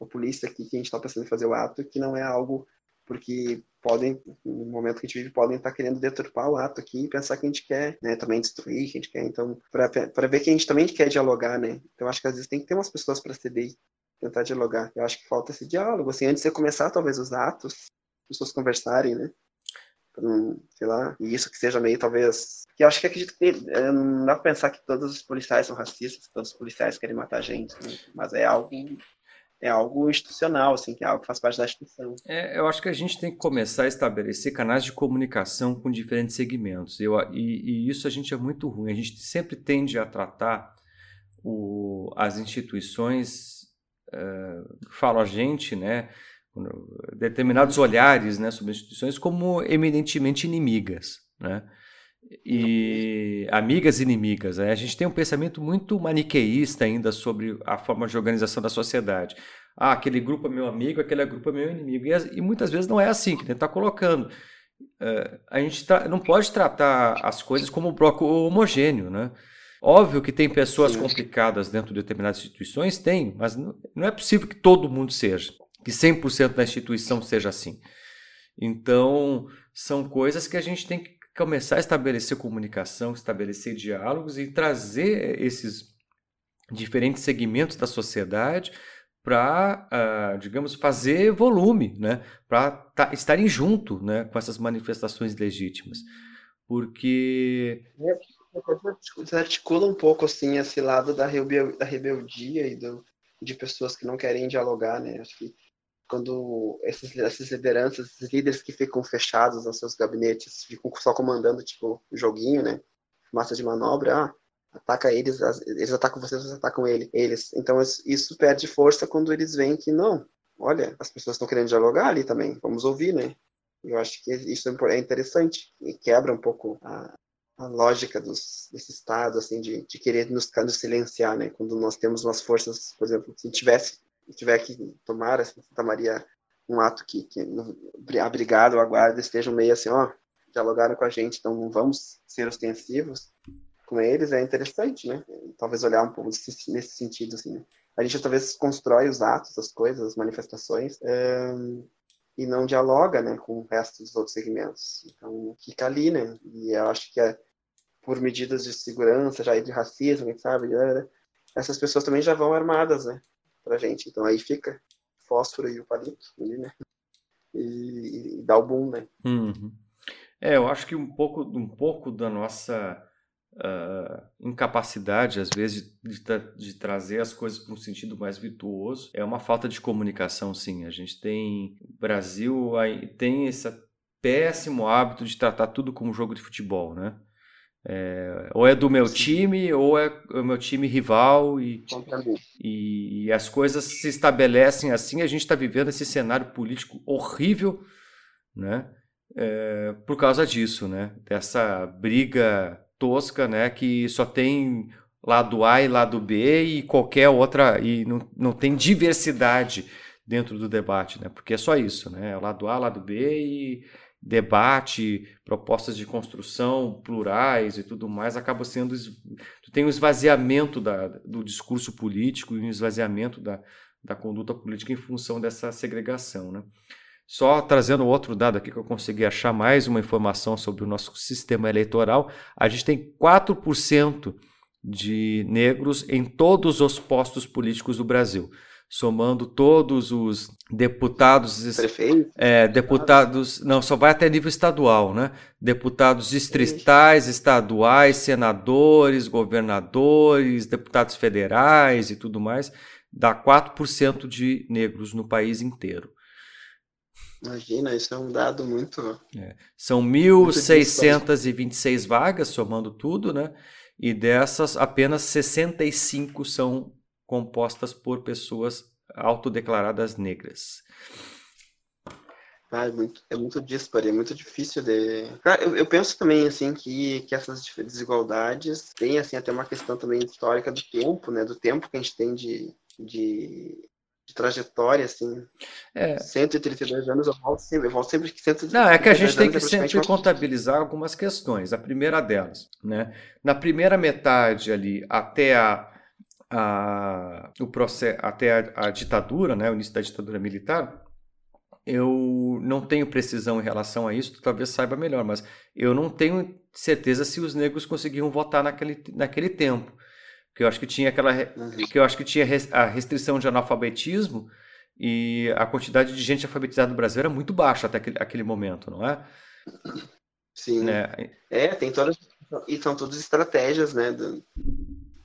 a polícia aqui que a gente está pensando em fazer o ato, que não é algo porque podem, no momento que a gente vive, podem estar tá querendo deturpar o ato aqui e pensar que a gente quer, né, também destruir, que a gente quer, então, para ver que a gente também quer dialogar, né, então acho que às vezes tem que ter umas pessoas para ceder tentar dialogar. Eu acho que falta esse diálogo, assim, antes de começar talvez os atos, as pessoas conversarem, né? Sei lá, e isso que seja meio talvez. Que eu acho que acredito que é, não dá pra pensar que todos os policiais são racistas, todos os policiais querem matar gente, né? mas é algo é algo institucional, assim, que é algo que faz parte da instituição. É, eu acho que a gente tem que começar a estabelecer canais de comunicação com diferentes segmentos. Eu, e, e isso a gente é muito ruim. A gente sempre tende a tratar o, as instituições, uh, falo a gente, né, determinados olhares né, sobre instituições como eminentemente inimigas. Né? E amigas e inimigas. Né? A gente tem um pensamento muito maniqueísta ainda sobre a forma de organização da sociedade. Ah, aquele grupo é meu amigo, aquele grupo é meu inimigo. E, e muitas vezes não é assim que a gente está colocando. Uh, a gente não pode tratar as coisas como um bloco homogêneo, né? Óbvio que tem pessoas Sim. complicadas dentro de determinadas instituições, tem, mas não, não é possível que todo mundo seja, que 100% da instituição seja assim. Então, são coisas que a gente tem que começar a estabelecer comunicação, estabelecer diálogos e trazer esses diferentes segmentos da sociedade para, uh, ah, digamos, fazer volume, né? para tá, estarem junto né? com essas manifestações legítimas. Porque. Você articula um pouco assim esse lado da, rebel da rebeldia e do, de pessoas que não querem dialogar, né? Acho que quando esses, essas lideranças, esses líderes que ficam fechados nos seus gabinetes, ficam só comandando, tipo, joguinho, né? Massa de manobra, ah, ataca eles, eles atacam vocês, vocês atacam ele, eles. Então isso perde força quando eles veem que não, olha, as pessoas estão querendo dialogar ali também, vamos ouvir, né? Eu acho que isso é interessante e quebra um pouco a, a lógica dos, desse Estado, assim, de, de querer nos, nos silenciar, né? Quando nós temos umas forças, por exemplo, se tivesse tiver que tomar, assim, Santa Maria, um ato que, que a brigada ou a guarda estejam meio assim, ó, dialogaram com a gente, então não vamos ser ostensivos com eles, é interessante, né? Talvez olhar um pouco nesse, sentido, assim, né? A gente talvez constrói os atos, as coisas, as manifestações, é, e não dialoga, né, com o resto dos outros segmentos. Então, fica ali, né? E eu acho que é por medidas de segurança, já de racismo, sabe? Essas pessoas também já vão armadas, né? Pra gente. Então aí fica fósforo e o palito ali, né? E, e dá o boom, né? Uhum. É, eu acho que um pouco, um pouco da nossa uh, incapacidade, às vezes, de, de, trazer as coisas para um sentido mais virtuoso é uma falta de comunicação, sim. A gente tem. O Brasil tem esse péssimo hábito de tratar tudo como jogo de futebol, né? É, ou é do meu time ou é o meu time rival e, e, e as coisas se estabelecem assim. A gente está vivendo esse cenário político horrível, né? É, por causa disso, né? Dessa briga tosca, né? Que só tem lado A e lado B e qualquer outra e não, não tem diversidade dentro do debate, né? Porque é só isso, né? Lado A, lado B e debate, propostas de construção plurais e tudo mais, acaba sendo. Tu tem um esvaziamento da, do discurso político e um esvaziamento da, da conduta política em função dessa segregação. Né? Só trazendo outro dado aqui que eu consegui achar mais uma informação sobre o nosso sistema eleitoral, a gente tem 4% de negros em todos os postos políticos do Brasil somando todos os deputados, é, deputados, não, só vai até nível estadual, né? Deputados distritais, estaduais, senadores, governadores, deputados federais e tudo mais, dá 4% de negros no país inteiro. Imagina, isso é um dado muito. É. São 1.626 vagas, somando tudo, né? E dessas, apenas 65 são compostas por pessoas autodeclaradas negras. Ah, é muito, é muito disparo, é muito difícil de. Eu, eu, penso também assim que, que essas desigualdades têm assim até uma questão também histórica do tempo, né? Do tempo que a gente tem de, de, de trajetória, assim. É. 132 anos, eu volto sempre, eu volto sempre que 132 Não, é que a gente tem que é sempre contabilizar algumas questões. A primeira delas, né? Na primeira metade ali, até a a, o processo, até a, a, ditadura, né, o início da ditadura militar, eu não tenho precisão em relação a isso, tu talvez saiba melhor, mas eu não tenho certeza se os negros conseguiam votar naquele, naquele tempo. Porque eu acho que tinha aquela uhum. que eu acho que tinha a restrição de analfabetismo e a quantidade de gente alfabetizada no Brasil era muito baixa até aquele, aquele momento, não é? Sim. Né? É, tem todas e são todas estratégias, né, do,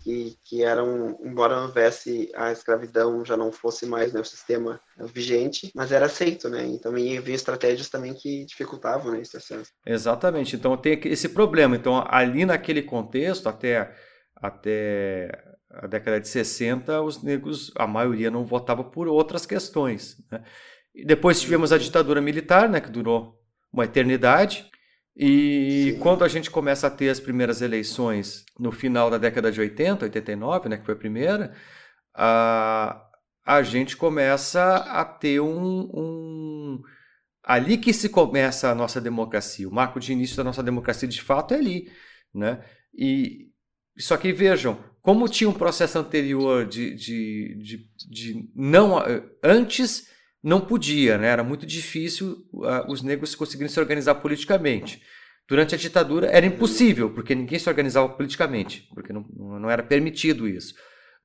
que, que eram, embora não houvesse a escravidão, já não fosse mais né, o sistema vigente, mas era aceito, né? E também havia estratégias também que dificultavam né, esse acesso. Exatamente. Então tem esse problema. Então ali naquele contexto, até, até a década de 60, os negros, a maioria não votava por outras questões. Né? E depois tivemos a ditadura militar, né, que durou uma eternidade. E Sim. quando a gente começa a ter as primeiras eleições no final da década de 80, 89, né, que foi a primeira, a, a gente começa a ter um, um. Ali que se começa a nossa democracia. O marco de início da nossa democracia, de fato, é ali. Né? E, só que vejam, como tinha um processo anterior de, de, de, de não. Antes não podia, né? era muito difícil uh, os negros conseguirem se organizar politicamente. Durante a ditadura era impossível, porque ninguém se organizava politicamente, porque não, não era permitido isso.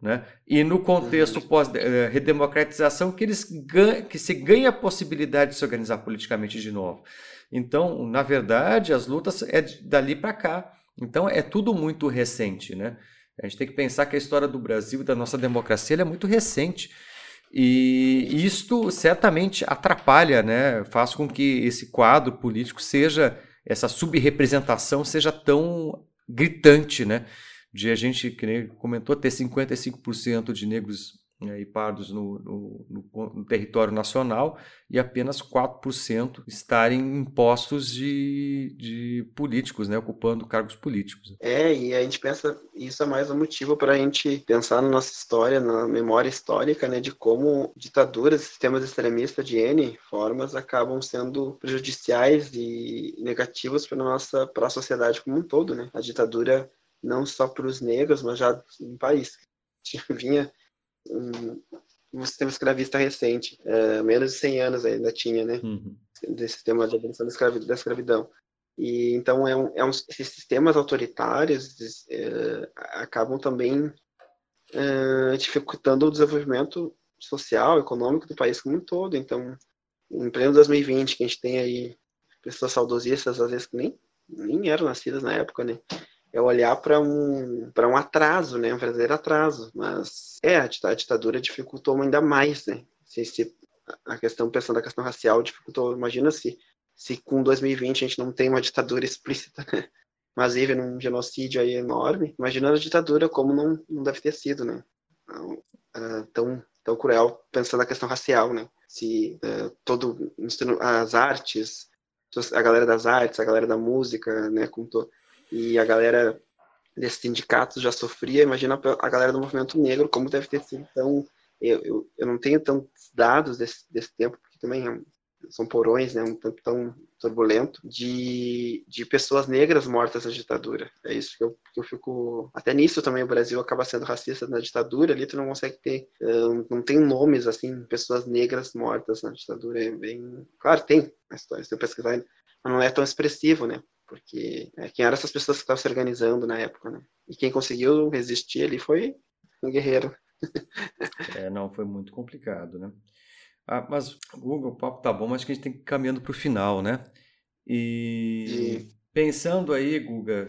Né? E no contexto pós-redemocratização que, eles que se ganha a possibilidade de se organizar politicamente de novo. Então, na verdade, as lutas é dali para cá. Então, é tudo muito recente. Né? A gente tem que pensar que a história do Brasil e da nossa democracia é muito recente. E isto certamente atrapalha, né? faz com que esse quadro político seja, essa subrepresentação seja tão gritante, né? De a gente, que nem comentou, ter 55% de negros né, e pardos no, no, no, no, território nacional e apenas 4% estarem em postos de, de políticos, né, ocupando cargos políticos. É, e a gente pensa, isso é mais um motivo para a gente pensar na nossa história, na memória histórica, né, de como ditaduras, sistemas extremistas de N formas acabam sendo prejudiciais e negativos para nossa para a sociedade como um todo, né? A ditadura não só para os negros, mas já no país vinha um, um sistema escravista recente, é, menos de 100 anos ainda tinha, né? Uhum. Desse sistema de abolição da escravidão. Da escravidão. E então é um, é um, esses sistemas autoritários é, acabam também é, dificultando o desenvolvimento social, econômico do país como um todo. Então, em pleno 2020, que a gente tem aí pessoas saudosistas, às vezes que nem, nem eram nascidas na época, né? É olhar para um, para um atraso, né? um verdadeiro atraso. Mas é, a ditadura dificultou ainda mais, né? Se, se a questão, pensando na questão racial, dificultou. Imagina se, se com 2020 a gente não tem uma ditadura explícita, né? mas vive num genocídio aí enorme. Imagina a ditadura como não, não deve ter sido, né? Uh, tão, tão cruel, pensando na questão racial, né? Se uh, todo as artes, a galera das artes, a galera da música, né? Com to, e a galera desses sindicatos já sofria, imagina a galera do movimento negro, como deve ter sido. Então, eu, eu, eu não tenho tantos dados desse, desse tempo, porque também é são porões, né, um tanto tão turbulento, de, de pessoas negras mortas na ditadura. É isso que eu, que eu fico. Até nisso também o Brasil acaba sendo racista na ditadura, ali tu não consegue ter. não tem nomes, assim, pessoas negras mortas na ditadura. É bem. Claro, tem história, se eu pesquisar, mas não é tão expressivo, né? Porque é, quem eram essas pessoas que estavam se organizando na época, né? E quem conseguiu resistir ali foi um guerreiro. é, não, foi muito complicado, né? Ah, mas, Google, o papo tá bom, mas acho que a gente tem que ir caminhando para o final, né? E, pensando aí, Guga,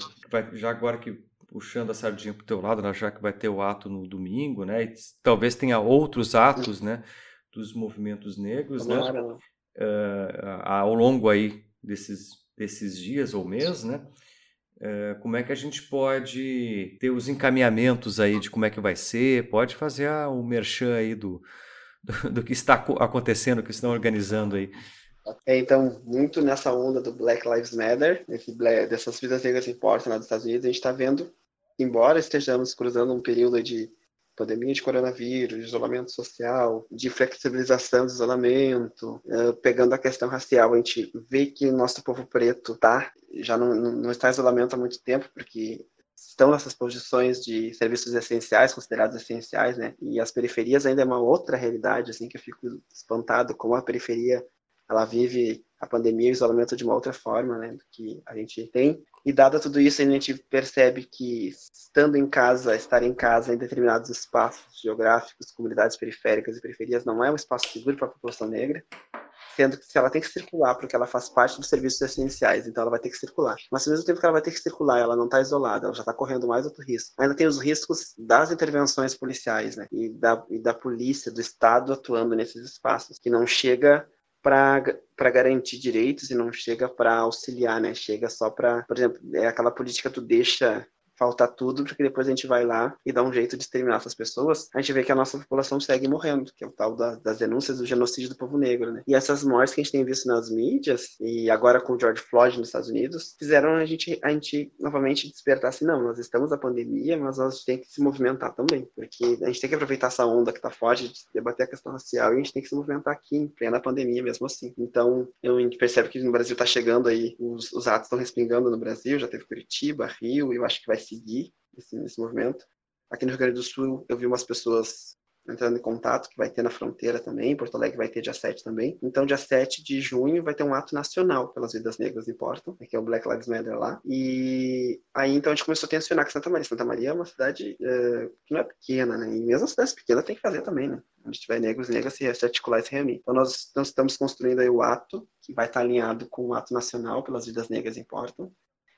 já agora que puxando a sardinha para o teu lado, né, já que vai ter o ato no domingo, né? E talvez tenha outros atos, né? Dos movimentos negros, né? Uh, ao longo aí desses desses dias ou mês, né? É, como é que a gente pode ter os encaminhamentos aí de como é que vai ser? Pode fazer ah, o merchan aí do, do, do, que está acontecendo, que estão organizando aí. É, então, muito nessa onda do Black Lives Matter, esse, dessas vidas negras importam lá dos Estados Unidos, a gente está vendo, embora estejamos cruzando um período de pandemia de coronavírus, isolamento social, de flexibilização do isolamento, uh, pegando a questão racial, a gente vê que nosso povo preto tá, já não, não está em isolamento há muito tempo, porque estão nessas posições de serviços essenciais, considerados essenciais, né? E as periferias ainda é uma outra realidade, assim, que eu fico espantado como a periferia ela vive a pandemia e o isolamento de uma outra forma, né, do que a gente tem. E dado tudo isso, a gente percebe que estando em casa, estar em casa em determinados espaços geográficos, comunidades periféricas e periferias, não é um espaço seguro para a população negra, sendo que se ela tem que circular porque ela faz parte dos serviços essenciais, então ela vai ter que circular. Mas ao mesmo tempo que ela vai ter que circular, ela não está isolada, ela já está correndo mais outro risco. Ainda tem os riscos das intervenções policiais, né? E da, e da polícia, do Estado atuando nesses espaços, que não chega para garantir direitos e não chega para auxiliar, né? Chega só para, por exemplo, é aquela política tu deixa faltar tudo, porque depois a gente vai lá e dá um jeito de exterminar essas pessoas, a gente vê que a nossa população segue morrendo, que é o tal da, das denúncias do genocídio do povo negro, né? E essas mortes que a gente tem visto nas mídias, e agora com o George Floyd nos Estados Unidos, fizeram a gente, a gente novamente despertar assim, não, nós estamos na pandemia, mas nós temos que se movimentar também, porque a gente tem que aproveitar essa onda que tá forte de debater a questão racial e a gente tem que se movimentar aqui em plena pandemia mesmo assim. Então, eu, a gente percebe que no Brasil tá chegando aí, os, os atos estão respingando no Brasil, já teve Curitiba, Rio, eu acho que vai seguir esse, nesse movimento. Aqui no Rio Grande do Sul, eu vi umas pessoas entrando em contato, que vai ter na fronteira também, Porto Alegre vai ter dia 7 também. Então, dia 7 de junho vai ter um ato nacional pelas vidas negras importam, que é o Black Lives Matter lá. E aí, então, a gente começou a tensionar que Santa Maria. Santa Maria é uma cidade uh, que não é pequena, né? E mesmo cidades pequenas tem que fazer também, né? Onde tiver negros e negras, se, articular e se reunir. Então, nós estamos construindo aí o ato, que vai estar alinhado com o ato nacional pelas vidas negras importam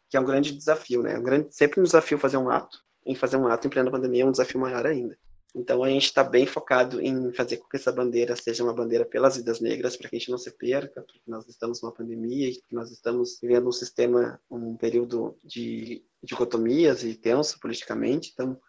que é um grande desafio, né? Um grande, sempre um desafio fazer um ato, em fazer um ato em plena pandemia é um desafio maior ainda. Então a gente está bem focado em fazer com que essa bandeira seja uma bandeira pelas vidas negras, para que a gente não se perca, porque nós estamos numa pandemia e nós estamos vivendo um sistema, um período de dicotomias e tenso politicamente. Então,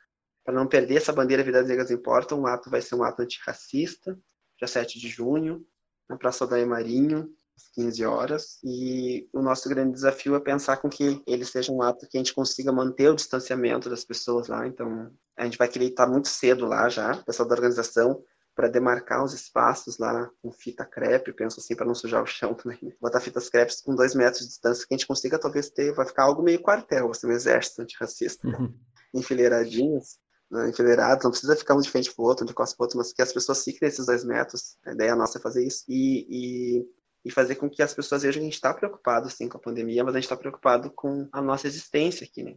para não perder essa bandeira Vidas Negras Importam, o ato vai ser um ato antirracista, dia 7 de junho, na Praça Odaia Marinho, 15 horas. E o nosso grande desafio é pensar com que ele seja um ato que a gente consiga manter o distanciamento das pessoas lá. Então, a gente vai querer estar muito cedo lá já, o pessoal da organização, para demarcar os espaços lá com fita crepe, penso assim, para não sujar o chão também. Né? Botar fitas crepes com dois metros de distância que a gente consiga talvez ter, vai ficar algo meio quartel, assim, um exército antirracista, uhum. enfileiradinhos. Né, enfileirados, não precisa ficar um de frente pro outro, um de costas pro outro, mas que as pessoas fiquem nesses dois metros. A ideia nossa é fazer isso. E, e e fazer com que as pessoas vejam que a gente está preocupado sim com a pandemia, mas a gente está preocupado com a nossa existência aqui, né,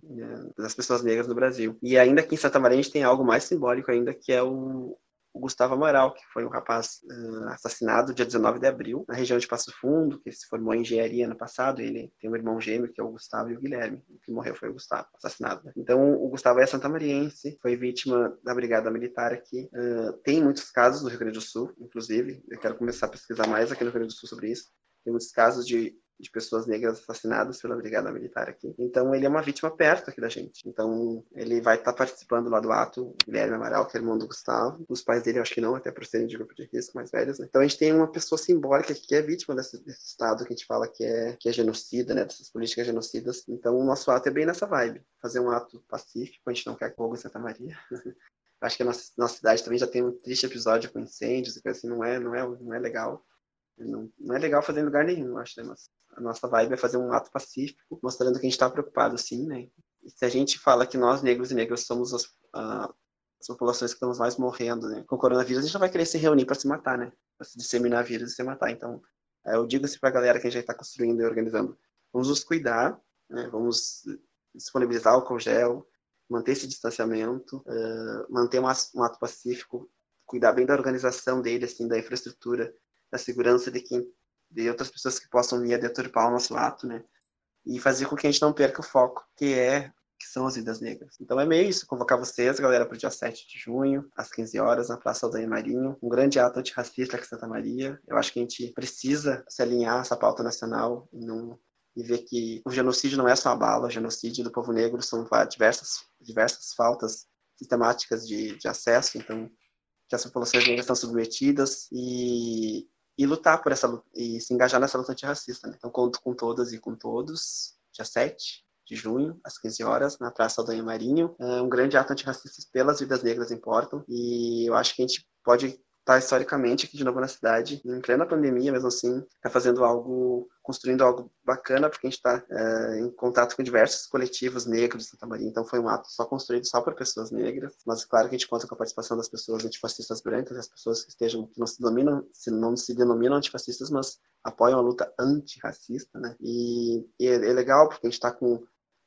das pessoas negras no Brasil. E ainda aqui em Santa Maria a gente tem algo mais simbólico ainda, que é o, o Gustavo Amaral, que foi um rapaz uh, assassinado dia 19 de abril, na região de Passo Fundo, que se formou em engenharia no passado. Ele tem um irmão gêmeo, que é o Gustavo e o Guilherme. O que morreu foi o Gustavo, assassinado. Né? Então, o Gustavo é santamariense, foi vítima da Brigada Militar aqui. Uh, tem muitos casos no Rio Grande do Sul, inclusive. Eu quero começar a pesquisar mais aqui no Rio Grande do Sul sobre isso. Tem muitos casos de de pessoas negras assassinadas pela Brigada Militar aqui. Então ele é uma vítima perto aqui da gente. Então ele vai estar tá participando lá do ato, Guilherme Amaral, que é irmão do Gustavo. Os pais dele, acho que não, até por serem de grupo de risco mais velhos. Né? Então a gente tem uma pessoa simbólica que é vítima desse, desse, estado que a gente fala que é, que é genocida, né? Dessas políticas genocidas. Então o nosso ato é bem nessa vibe. Fazer um ato pacífico, a gente não quer fogo em Santa Maria. acho que a nossa, nossa cidade também já tem um triste episódio com incêndios e assim, não é, não é, não é legal. Não, não é legal fazer em lugar nenhum, acho, né? Mas a nossa vibe é fazer um ato pacífico, mostrando que a gente está preocupado, sim, né? E se a gente fala que nós, negros e negras, somos as, uh, as populações que estamos mais morrendo né? com o coronavírus, a gente não vai querer se reunir para se matar, né? Para se disseminar vírus e se matar. Então, uh, eu digo assim para a galera que já está construindo e organizando: vamos nos cuidar, né? vamos disponibilizar álcool gel, manter esse distanciamento, uh, manter um, um ato pacífico, cuidar bem da organização dele, assim, da infraestrutura, da segurança de quem de outras pessoas que possam vir a deturpar o nosso ato, né? E fazer com que a gente não perca o foco, que é que são as vidas negras. Então é meio isso, convocar vocês, galera, para o dia 7 de junho, às 15 horas, na Praça Aldair Marinho, um grande ato antirracista aqui em Santa Maria. Eu acho que a gente precisa se alinhar a essa pauta nacional e, não, e ver que o genocídio não é só a bala, o genocídio do povo negro são diversas, diversas faltas sistemáticas de, de acesso, então que as populações negras estão submetidas e e lutar por essa e se engajar nessa luta antirracista. Né? Então, conto com todas e com todos, dia 7 de junho, às 15 horas, na Praça Aldanha Marinho. É um grande ato antirracista pelas vidas negras importam, e eu acho que a gente pode está historicamente aqui de novo na cidade, em plena pandemia, mesmo assim, está fazendo algo, construindo algo bacana, porque a gente está é, em contato com diversos coletivos negros de Santa Maria, então foi um ato só construído só por pessoas negras, mas claro que a gente conta com a participação das pessoas antifascistas brancas, as pessoas que estejam, que não se dominam, se não se denominam antifascistas, mas apoiam a luta antirracista, né? E, e é, é legal porque a gente está com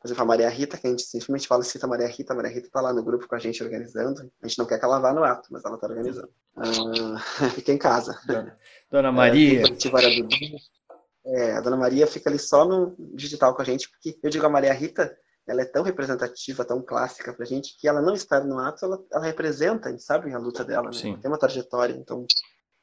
Por exemplo, a Maria Rita, que a gente simplesmente fala cita Maria Rita, a Maria Rita tá lá no grupo com a gente organizando. A gente não quer que ela vá no ato, mas ela tá organizando. Uh, fica em casa. Dona, Dona Maria. É, é, a Dona Maria fica ali só no digital com a gente, porque eu digo a Maria Rita, ela é tão representativa, tão clássica pra gente, que ela não estar no ato, ela, ela representa, a gente sabe a luta dela, né? Ela tem uma trajetória, então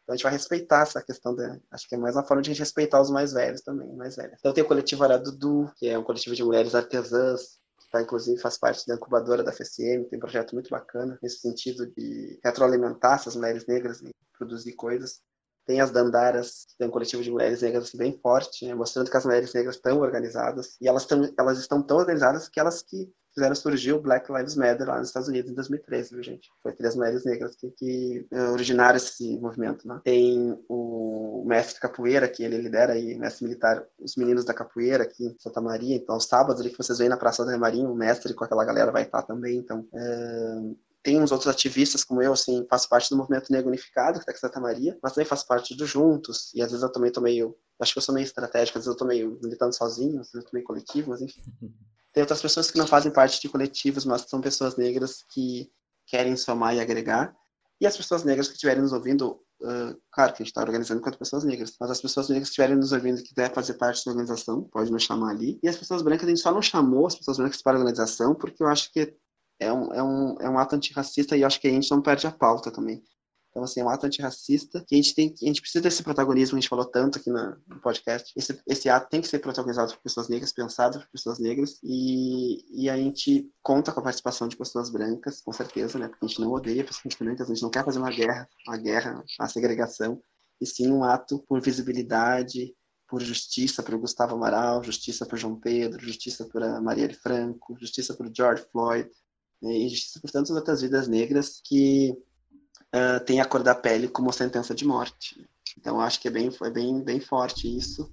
então a gente vai respeitar essa questão da. Acho que é mais uma forma de a gente respeitar os mais velhos também, mais velhos. Então tem o coletivo Aradudu, que é um coletivo de mulheres artesãs, que tá, inclusive faz parte da incubadora da FSM, tem um projeto muito bacana nesse sentido de retroalimentar essas mulheres negras e produzir coisas. Tem as Dandaras, que tem um coletivo de mulheres negras bem forte, né, mostrando que as mulheres negras estão organizadas. E elas, tão, elas estão tão organizadas que elas que fizeram surgir o Black Lives Matter lá nos Estados Unidos em 2013, viu, gente? Foi três mulheres negras que, que eh, originaram esse movimento, né? Tem o mestre capoeira, que ele lidera aí, mestre militar, os meninos da capoeira aqui em Santa Maria. Então, sábados ali que vocês veem na Praça da Marinha, o mestre com aquela galera vai estar também. Então, é tem uns outros ativistas como eu, assim, faço parte do movimento negro unificado, que tá aqui em Santa Maria, mas também faço parte do Juntos, e às vezes eu também tô meio, acho que eu sou meio estratégico, às vezes eu tô meio militando sozinho, às vezes eu tô meio coletivo, mas enfim. Tem outras pessoas que não fazem parte de coletivos, mas são pessoas negras que querem somar e agregar. E as pessoas negras que estiverem nos ouvindo, uh, claro que a gente está organizando enquanto pessoas negras, mas as pessoas negras que estiverem nos ouvindo e quiser fazer parte da organização, pode nos chamar ali. E as pessoas brancas, a gente só não chamou as pessoas brancas para a organização, porque eu acho que é um, é um, é um ato antirracista e acho que a gente não perde a pauta também. Então, assim, é um ato antirracista que a gente tem a gente precisa desse protagonismo, a gente falou tanto aqui no podcast. Esse, esse ato tem que ser protagonizado por pessoas negras, pensado por pessoas negras, e, e a gente conta com a participação de pessoas brancas, com certeza, né? Porque a gente não odeia pessoas brancas, a gente não quer fazer uma guerra, uma guerra, a segregação, e sim um ato por visibilidade, por justiça para o Gustavo Amaral, justiça por João Pedro, justiça por Marielle Franco, justiça por George Floyd, né? e justiça por tantas outras vidas negras que uh, tem a cor da pele como sentença de morte. Então acho que é bem, foi bem, bem forte isso.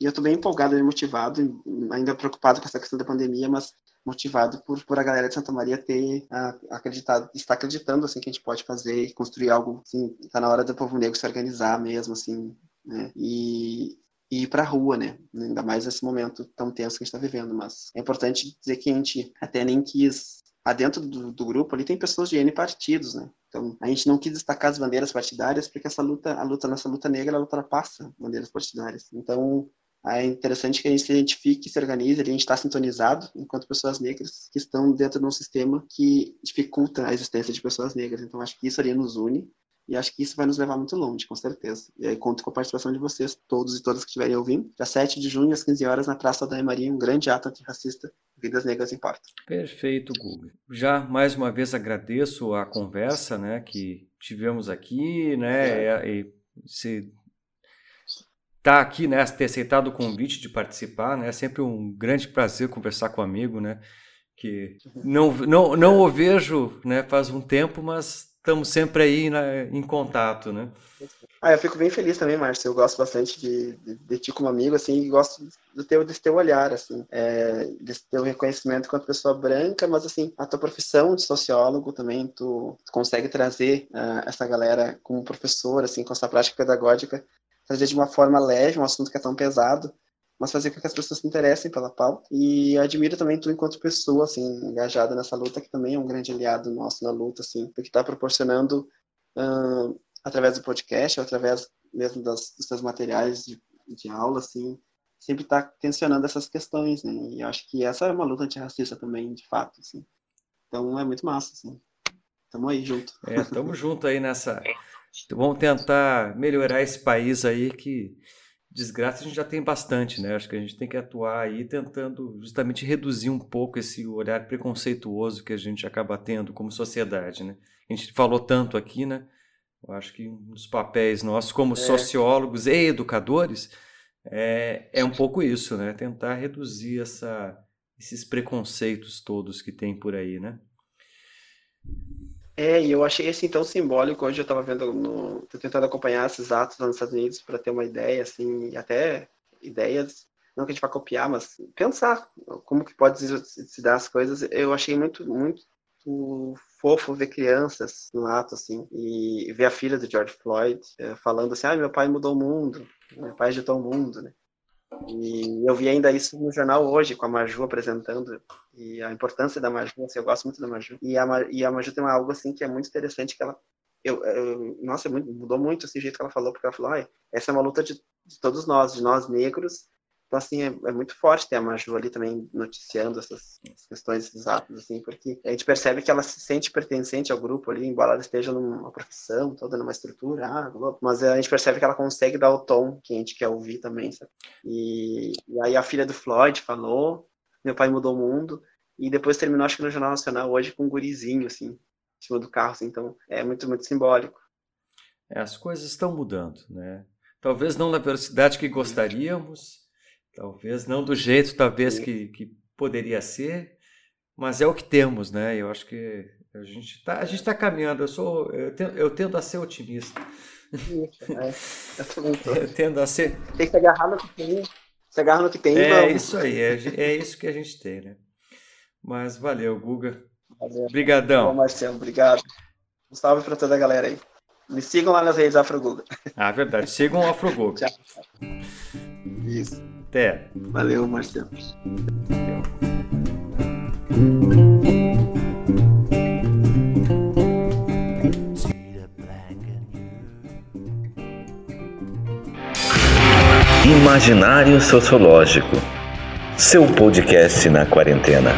E eu estou bem empolgado e motivado, ainda preocupado com essa questão da pandemia, mas motivado por, por a galera de Santa Maria ter uh, acreditado, está acreditando assim que a gente pode fazer e construir algo, assim, está na hora do povo negro se organizar mesmo, assim, né? E, e ir para a rua, né? Ainda mais nesse momento tão tenso que a gente está vivendo. Mas é importante dizer que a gente até nem quis dentro do, do, grupo ali tem pessoas de N partidos, né? Então, a gente não quis destacar as bandeiras partidárias porque essa luta, a luta nessa luta negra, ela ultrapassa bandeiras partidárias. Então, é interessante que a gente se identifique, se organize, a gente está sintonizado enquanto pessoas negras que estão dentro de um sistema que dificulta a existência de pessoas negras. Então, acho que isso ali nos une e acho que isso vai nos levar muito longe, com certeza. E aí conto com a participação de vocês, todos e todas que estiverem ouvindo. Dia 7 de junho, às 15 horas, na Praça da Maria, um grande ato antirracista. Vidas Negras Importam. Perfeito, Google. Já mais uma vez agradeço a conversa né, que tivemos aqui, né? É. E, se tá aqui, né, ter aceitado o convite de participar, né? É sempre um grande prazer conversar com um amigo, né? Que não, não, não o vejo né, faz um tempo, mas estamos sempre aí na, em contato, né? Ah, eu fico bem feliz também, Márcio. Eu gosto bastante de, de, de, ti como amigo, assim, e gosto do teu, desse teu olhar, assim, é, desse teu reconhecimento enquanto pessoa branca, mas, assim, a tua profissão de sociólogo também, tu, tu consegue trazer uh, essa galera como professor, assim, com essa prática pedagógica, trazer de uma forma leve um assunto que é tão pesado, mas fazer com que as pessoas se interessem pela pauta. E admiro também tu enquanto pessoa, assim, engajada nessa luta, que também é um grande aliado nosso na luta, assim, porque está proporcionando, uh, através do podcast, através mesmo das, dos seus materiais de, de aula, assim, sempre está tensionando essas questões, né? E acho que essa é uma luta antirracista também, de fato, assim. Então é muito massa, assim. Tamo aí junto. É, tamo junto aí nessa. Vamos tentar melhorar esse país aí que desgraça a gente já tem bastante, né? Acho que a gente tem que atuar aí tentando justamente reduzir um pouco esse olhar preconceituoso que a gente acaba tendo como sociedade, né? A gente falou tanto aqui, né? Eu acho que um dos papéis nossos como é. sociólogos e educadores é, é um pouco isso, né? Tentar reduzir essa, esses preconceitos todos que tem por aí, né? É, e eu achei assim tão simbólico. Hoje eu estava vendo, no, tentando acompanhar esses atos lá nos Estados Unidos para ter uma ideia, assim, até ideias, não que a gente vá copiar, mas pensar como que pode se dar as coisas. Eu achei muito, muito fofo ver crianças no ato, assim, e ver a filha do George Floyd é, falando assim, ah, meu pai mudou o mundo, meu pai agitou o mundo, né? E eu vi ainda isso no jornal hoje, com a Maju apresentando, e a importância da Maju, assim, eu gosto muito da Maju. E a, e a Maju tem algo assim que é muito interessante, que ela, eu, eu nossa, é mudou muito esse jeito que ela falou, porque ela falou, essa é uma luta de, de todos nós, de nós negros, então, assim, é, é, muito forte ter a Maju ali também noticiando essas, essas questões exatas, assim, porque a gente percebe que ela se sente pertencente ao grupo ali, embora ela esteja numa profissão, toda numa estrutura, ah, mas a gente percebe que ela consegue dar o tom que a gente quer ouvir também, sabe? E, e aí a filha do Floyd falou, meu pai mudou o mundo, e depois terminou, acho que no Jornal Nacional, hoje com um gurizinho, assim, em cima do carro, assim, então é muito, muito simbólico. É, as coisas estão mudando, né? Talvez não na velocidade que gostaríamos, Talvez não do jeito, talvez, que, que poderia ser, mas é o que temos, né? Eu acho que a gente está a gente tá caminhando. Eu sou eu tendo, eu tendo a ser otimista. Isso, é. Eu, eu tendo a ser. Tem que se agarrar no que tem. Se agarrar no que tem. É vamos. isso aí, é, é isso que a gente tem, né? Mas valeu, Guga. Valeu. Obrigadão. Bom, Marcelo, obrigado. Um salve para toda a galera aí. Me sigam lá nas redes Afroguga. Ah, verdade. Sigam o Afroguga. Tchau. Isso. Até. Valeu, Marcelo. Imaginário Sociológico. Seu podcast na quarentena.